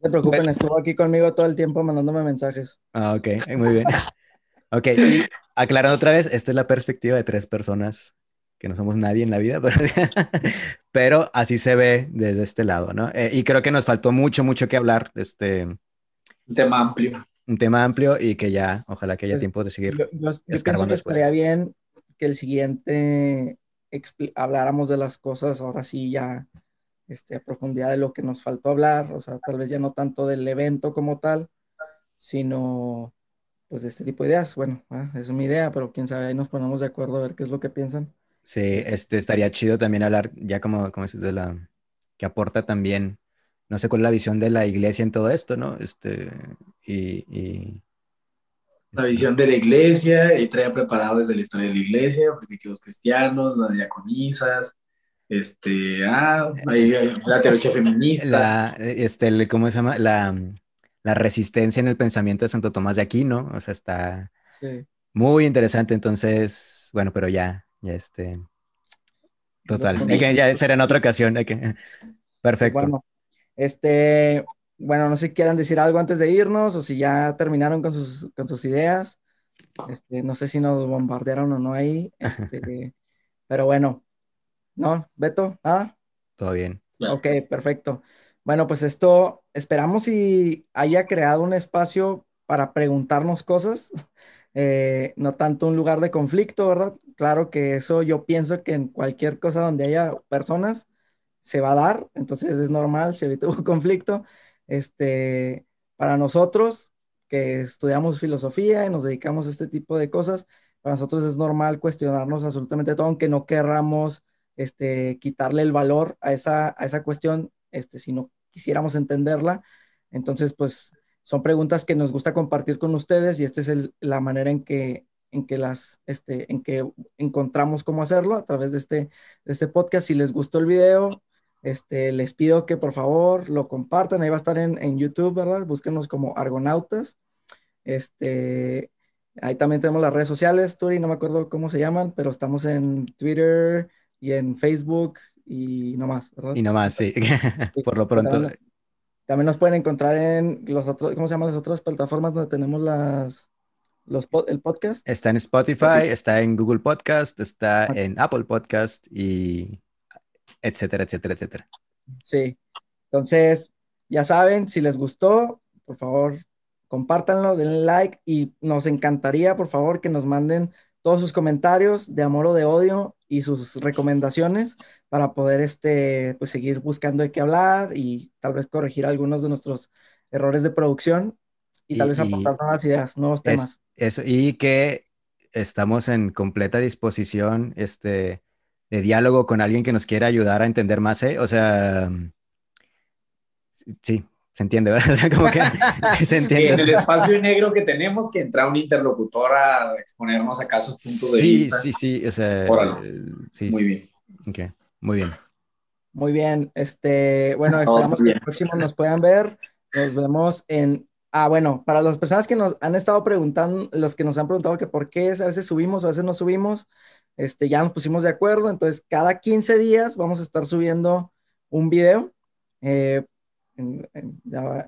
No se preocupen, pues estuvo aquí conmigo todo el tiempo mandándome mensajes. Ah, ok, muy bien. Ok, y aclarando otra vez, esta es la perspectiva de tres personas que no somos nadie en la vida, pero, así se ve desde este lado, ¿no? Eh, y creo que nos faltó mucho, mucho que hablar. Este, un tema amplio. Un tema amplio y que ya, ojalá que haya pues, tiempo de seguir. Yo, pienso que estaría bien que el siguiente habláramos de las cosas ahora sí ya este, a profundidad de lo que nos faltó hablar, o sea, tal vez ya no tanto del evento como tal, sino pues de este tipo de ideas. Bueno, ah, es mi idea, pero quién sabe, ahí nos ponemos de acuerdo a ver qué es lo que piensan. Sí, este, estaría chido también hablar, ya como, como de la, que aporta también, no sé cuál es la visión de la iglesia en todo esto, ¿no? Este, y... la visión de la iglesia, y traía preparado desde la historia de la iglesia, primitivos cristianos, las diaconisas, este, ah, la teología feminista. La, este, ¿cómo se llama? La, la resistencia en el pensamiento de Santo Tomás de Aquino, o sea, está muy interesante, entonces, bueno, pero ya, ya este, total, ya será en otra ocasión, perfecto. Bueno, este, bueno, no sé si quieran decir algo antes de irnos o si ya terminaron con sus, con sus ideas, este, no sé si nos bombardearon o no ahí, este, pero bueno, ¿no? Beto, nada. Todo bien. Ok, perfecto. Bueno, pues esto esperamos y haya creado un espacio para preguntarnos cosas, eh, no tanto un lugar de conflicto, ¿verdad? Claro que eso yo pienso que en cualquier cosa donde haya personas se va a dar, entonces es normal, se evita un conflicto. Este, para nosotros que estudiamos filosofía y nos dedicamos a este tipo de cosas, para nosotros es normal cuestionarnos absolutamente todo, aunque no querramos este, quitarle el valor a esa, a esa cuestión, este, si no quisiéramos entenderla. Entonces, pues son preguntas que nos gusta compartir con ustedes y esta es la manera en que, en que las, este, en que encontramos cómo hacerlo a través de este, de este podcast. Si les gustó el video, este, les pido que por favor lo compartan. Ahí va a estar en, en YouTube, ¿verdad? Búsquenos como Argonautas. Este, ahí también tenemos las redes sociales, Turi, no me acuerdo cómo se llaman, pero estamos en Twitter y en Facebook y no más, ¿verdad? Y no más, sí. Por lo pronto. También, nos pueden encontrar en los otros, ¿cómo se llaman las otras plataformas donde tenemos las, los, el podcast? Está en Spotify, está en Google Podcast, está en Apple Podcast y etcétera, etcétera, etcétera. Sí. Entonces, ya saben, si les gustó, por favor, compártanlo, denle like y nos encantaría, por favor, que nos manden todos sus comentarios de amor o de odio y sus recomendaciones para poder este, pues, seguir buscando de qué hablar y tal vez corregir algunos de nuestros errores de producción y, tal vez aportar nuevas ideas, nuevos temas. Eso, y que estamos en completa disposición este, de diálogo con alguien que nos quiera ayudar a entender más, ¿eh? O sea, sí, se entiende, ¿verdad? como que se entiende. En el espacio negro que tenemos, que entra un interlocutor a exponernos acá sus puntos de vista. Sí, sí, sí, o sea, eh, sí, muy bien. Ok, muy bien. Muy bien, este, bueno, esperamos que el próximo nos puedan ver. Nos vemos en, ah, bueno, para las personas que nos han estado preguntando, los que nos han preguntado que por qué a veces subimos, a veces no subimos, este, ya nos pusimos de acuerdo, entonces cada 15 días vamos a estar subiendo un video. Eh,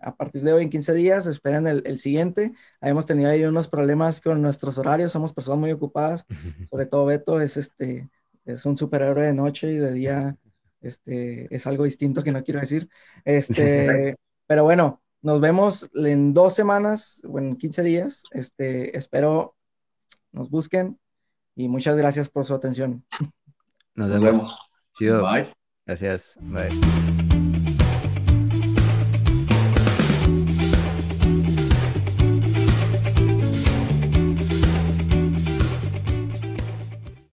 a partir de hoy, en 15 días, esperen el, siguiente. Hemos tenido ahí unos problemas con nuestros horarios, somos personas muy ocupadas, sobre todo Beto es, este, es un superhéroe de noche y de día este, es algo distinto que no quiero decir. Este, pero bueno, nos vemos en dos semanas, o en 15 días. Este, espero nos busquen y muchas gracias por su atención. Nos vemos. Bye. Gracias. Bye.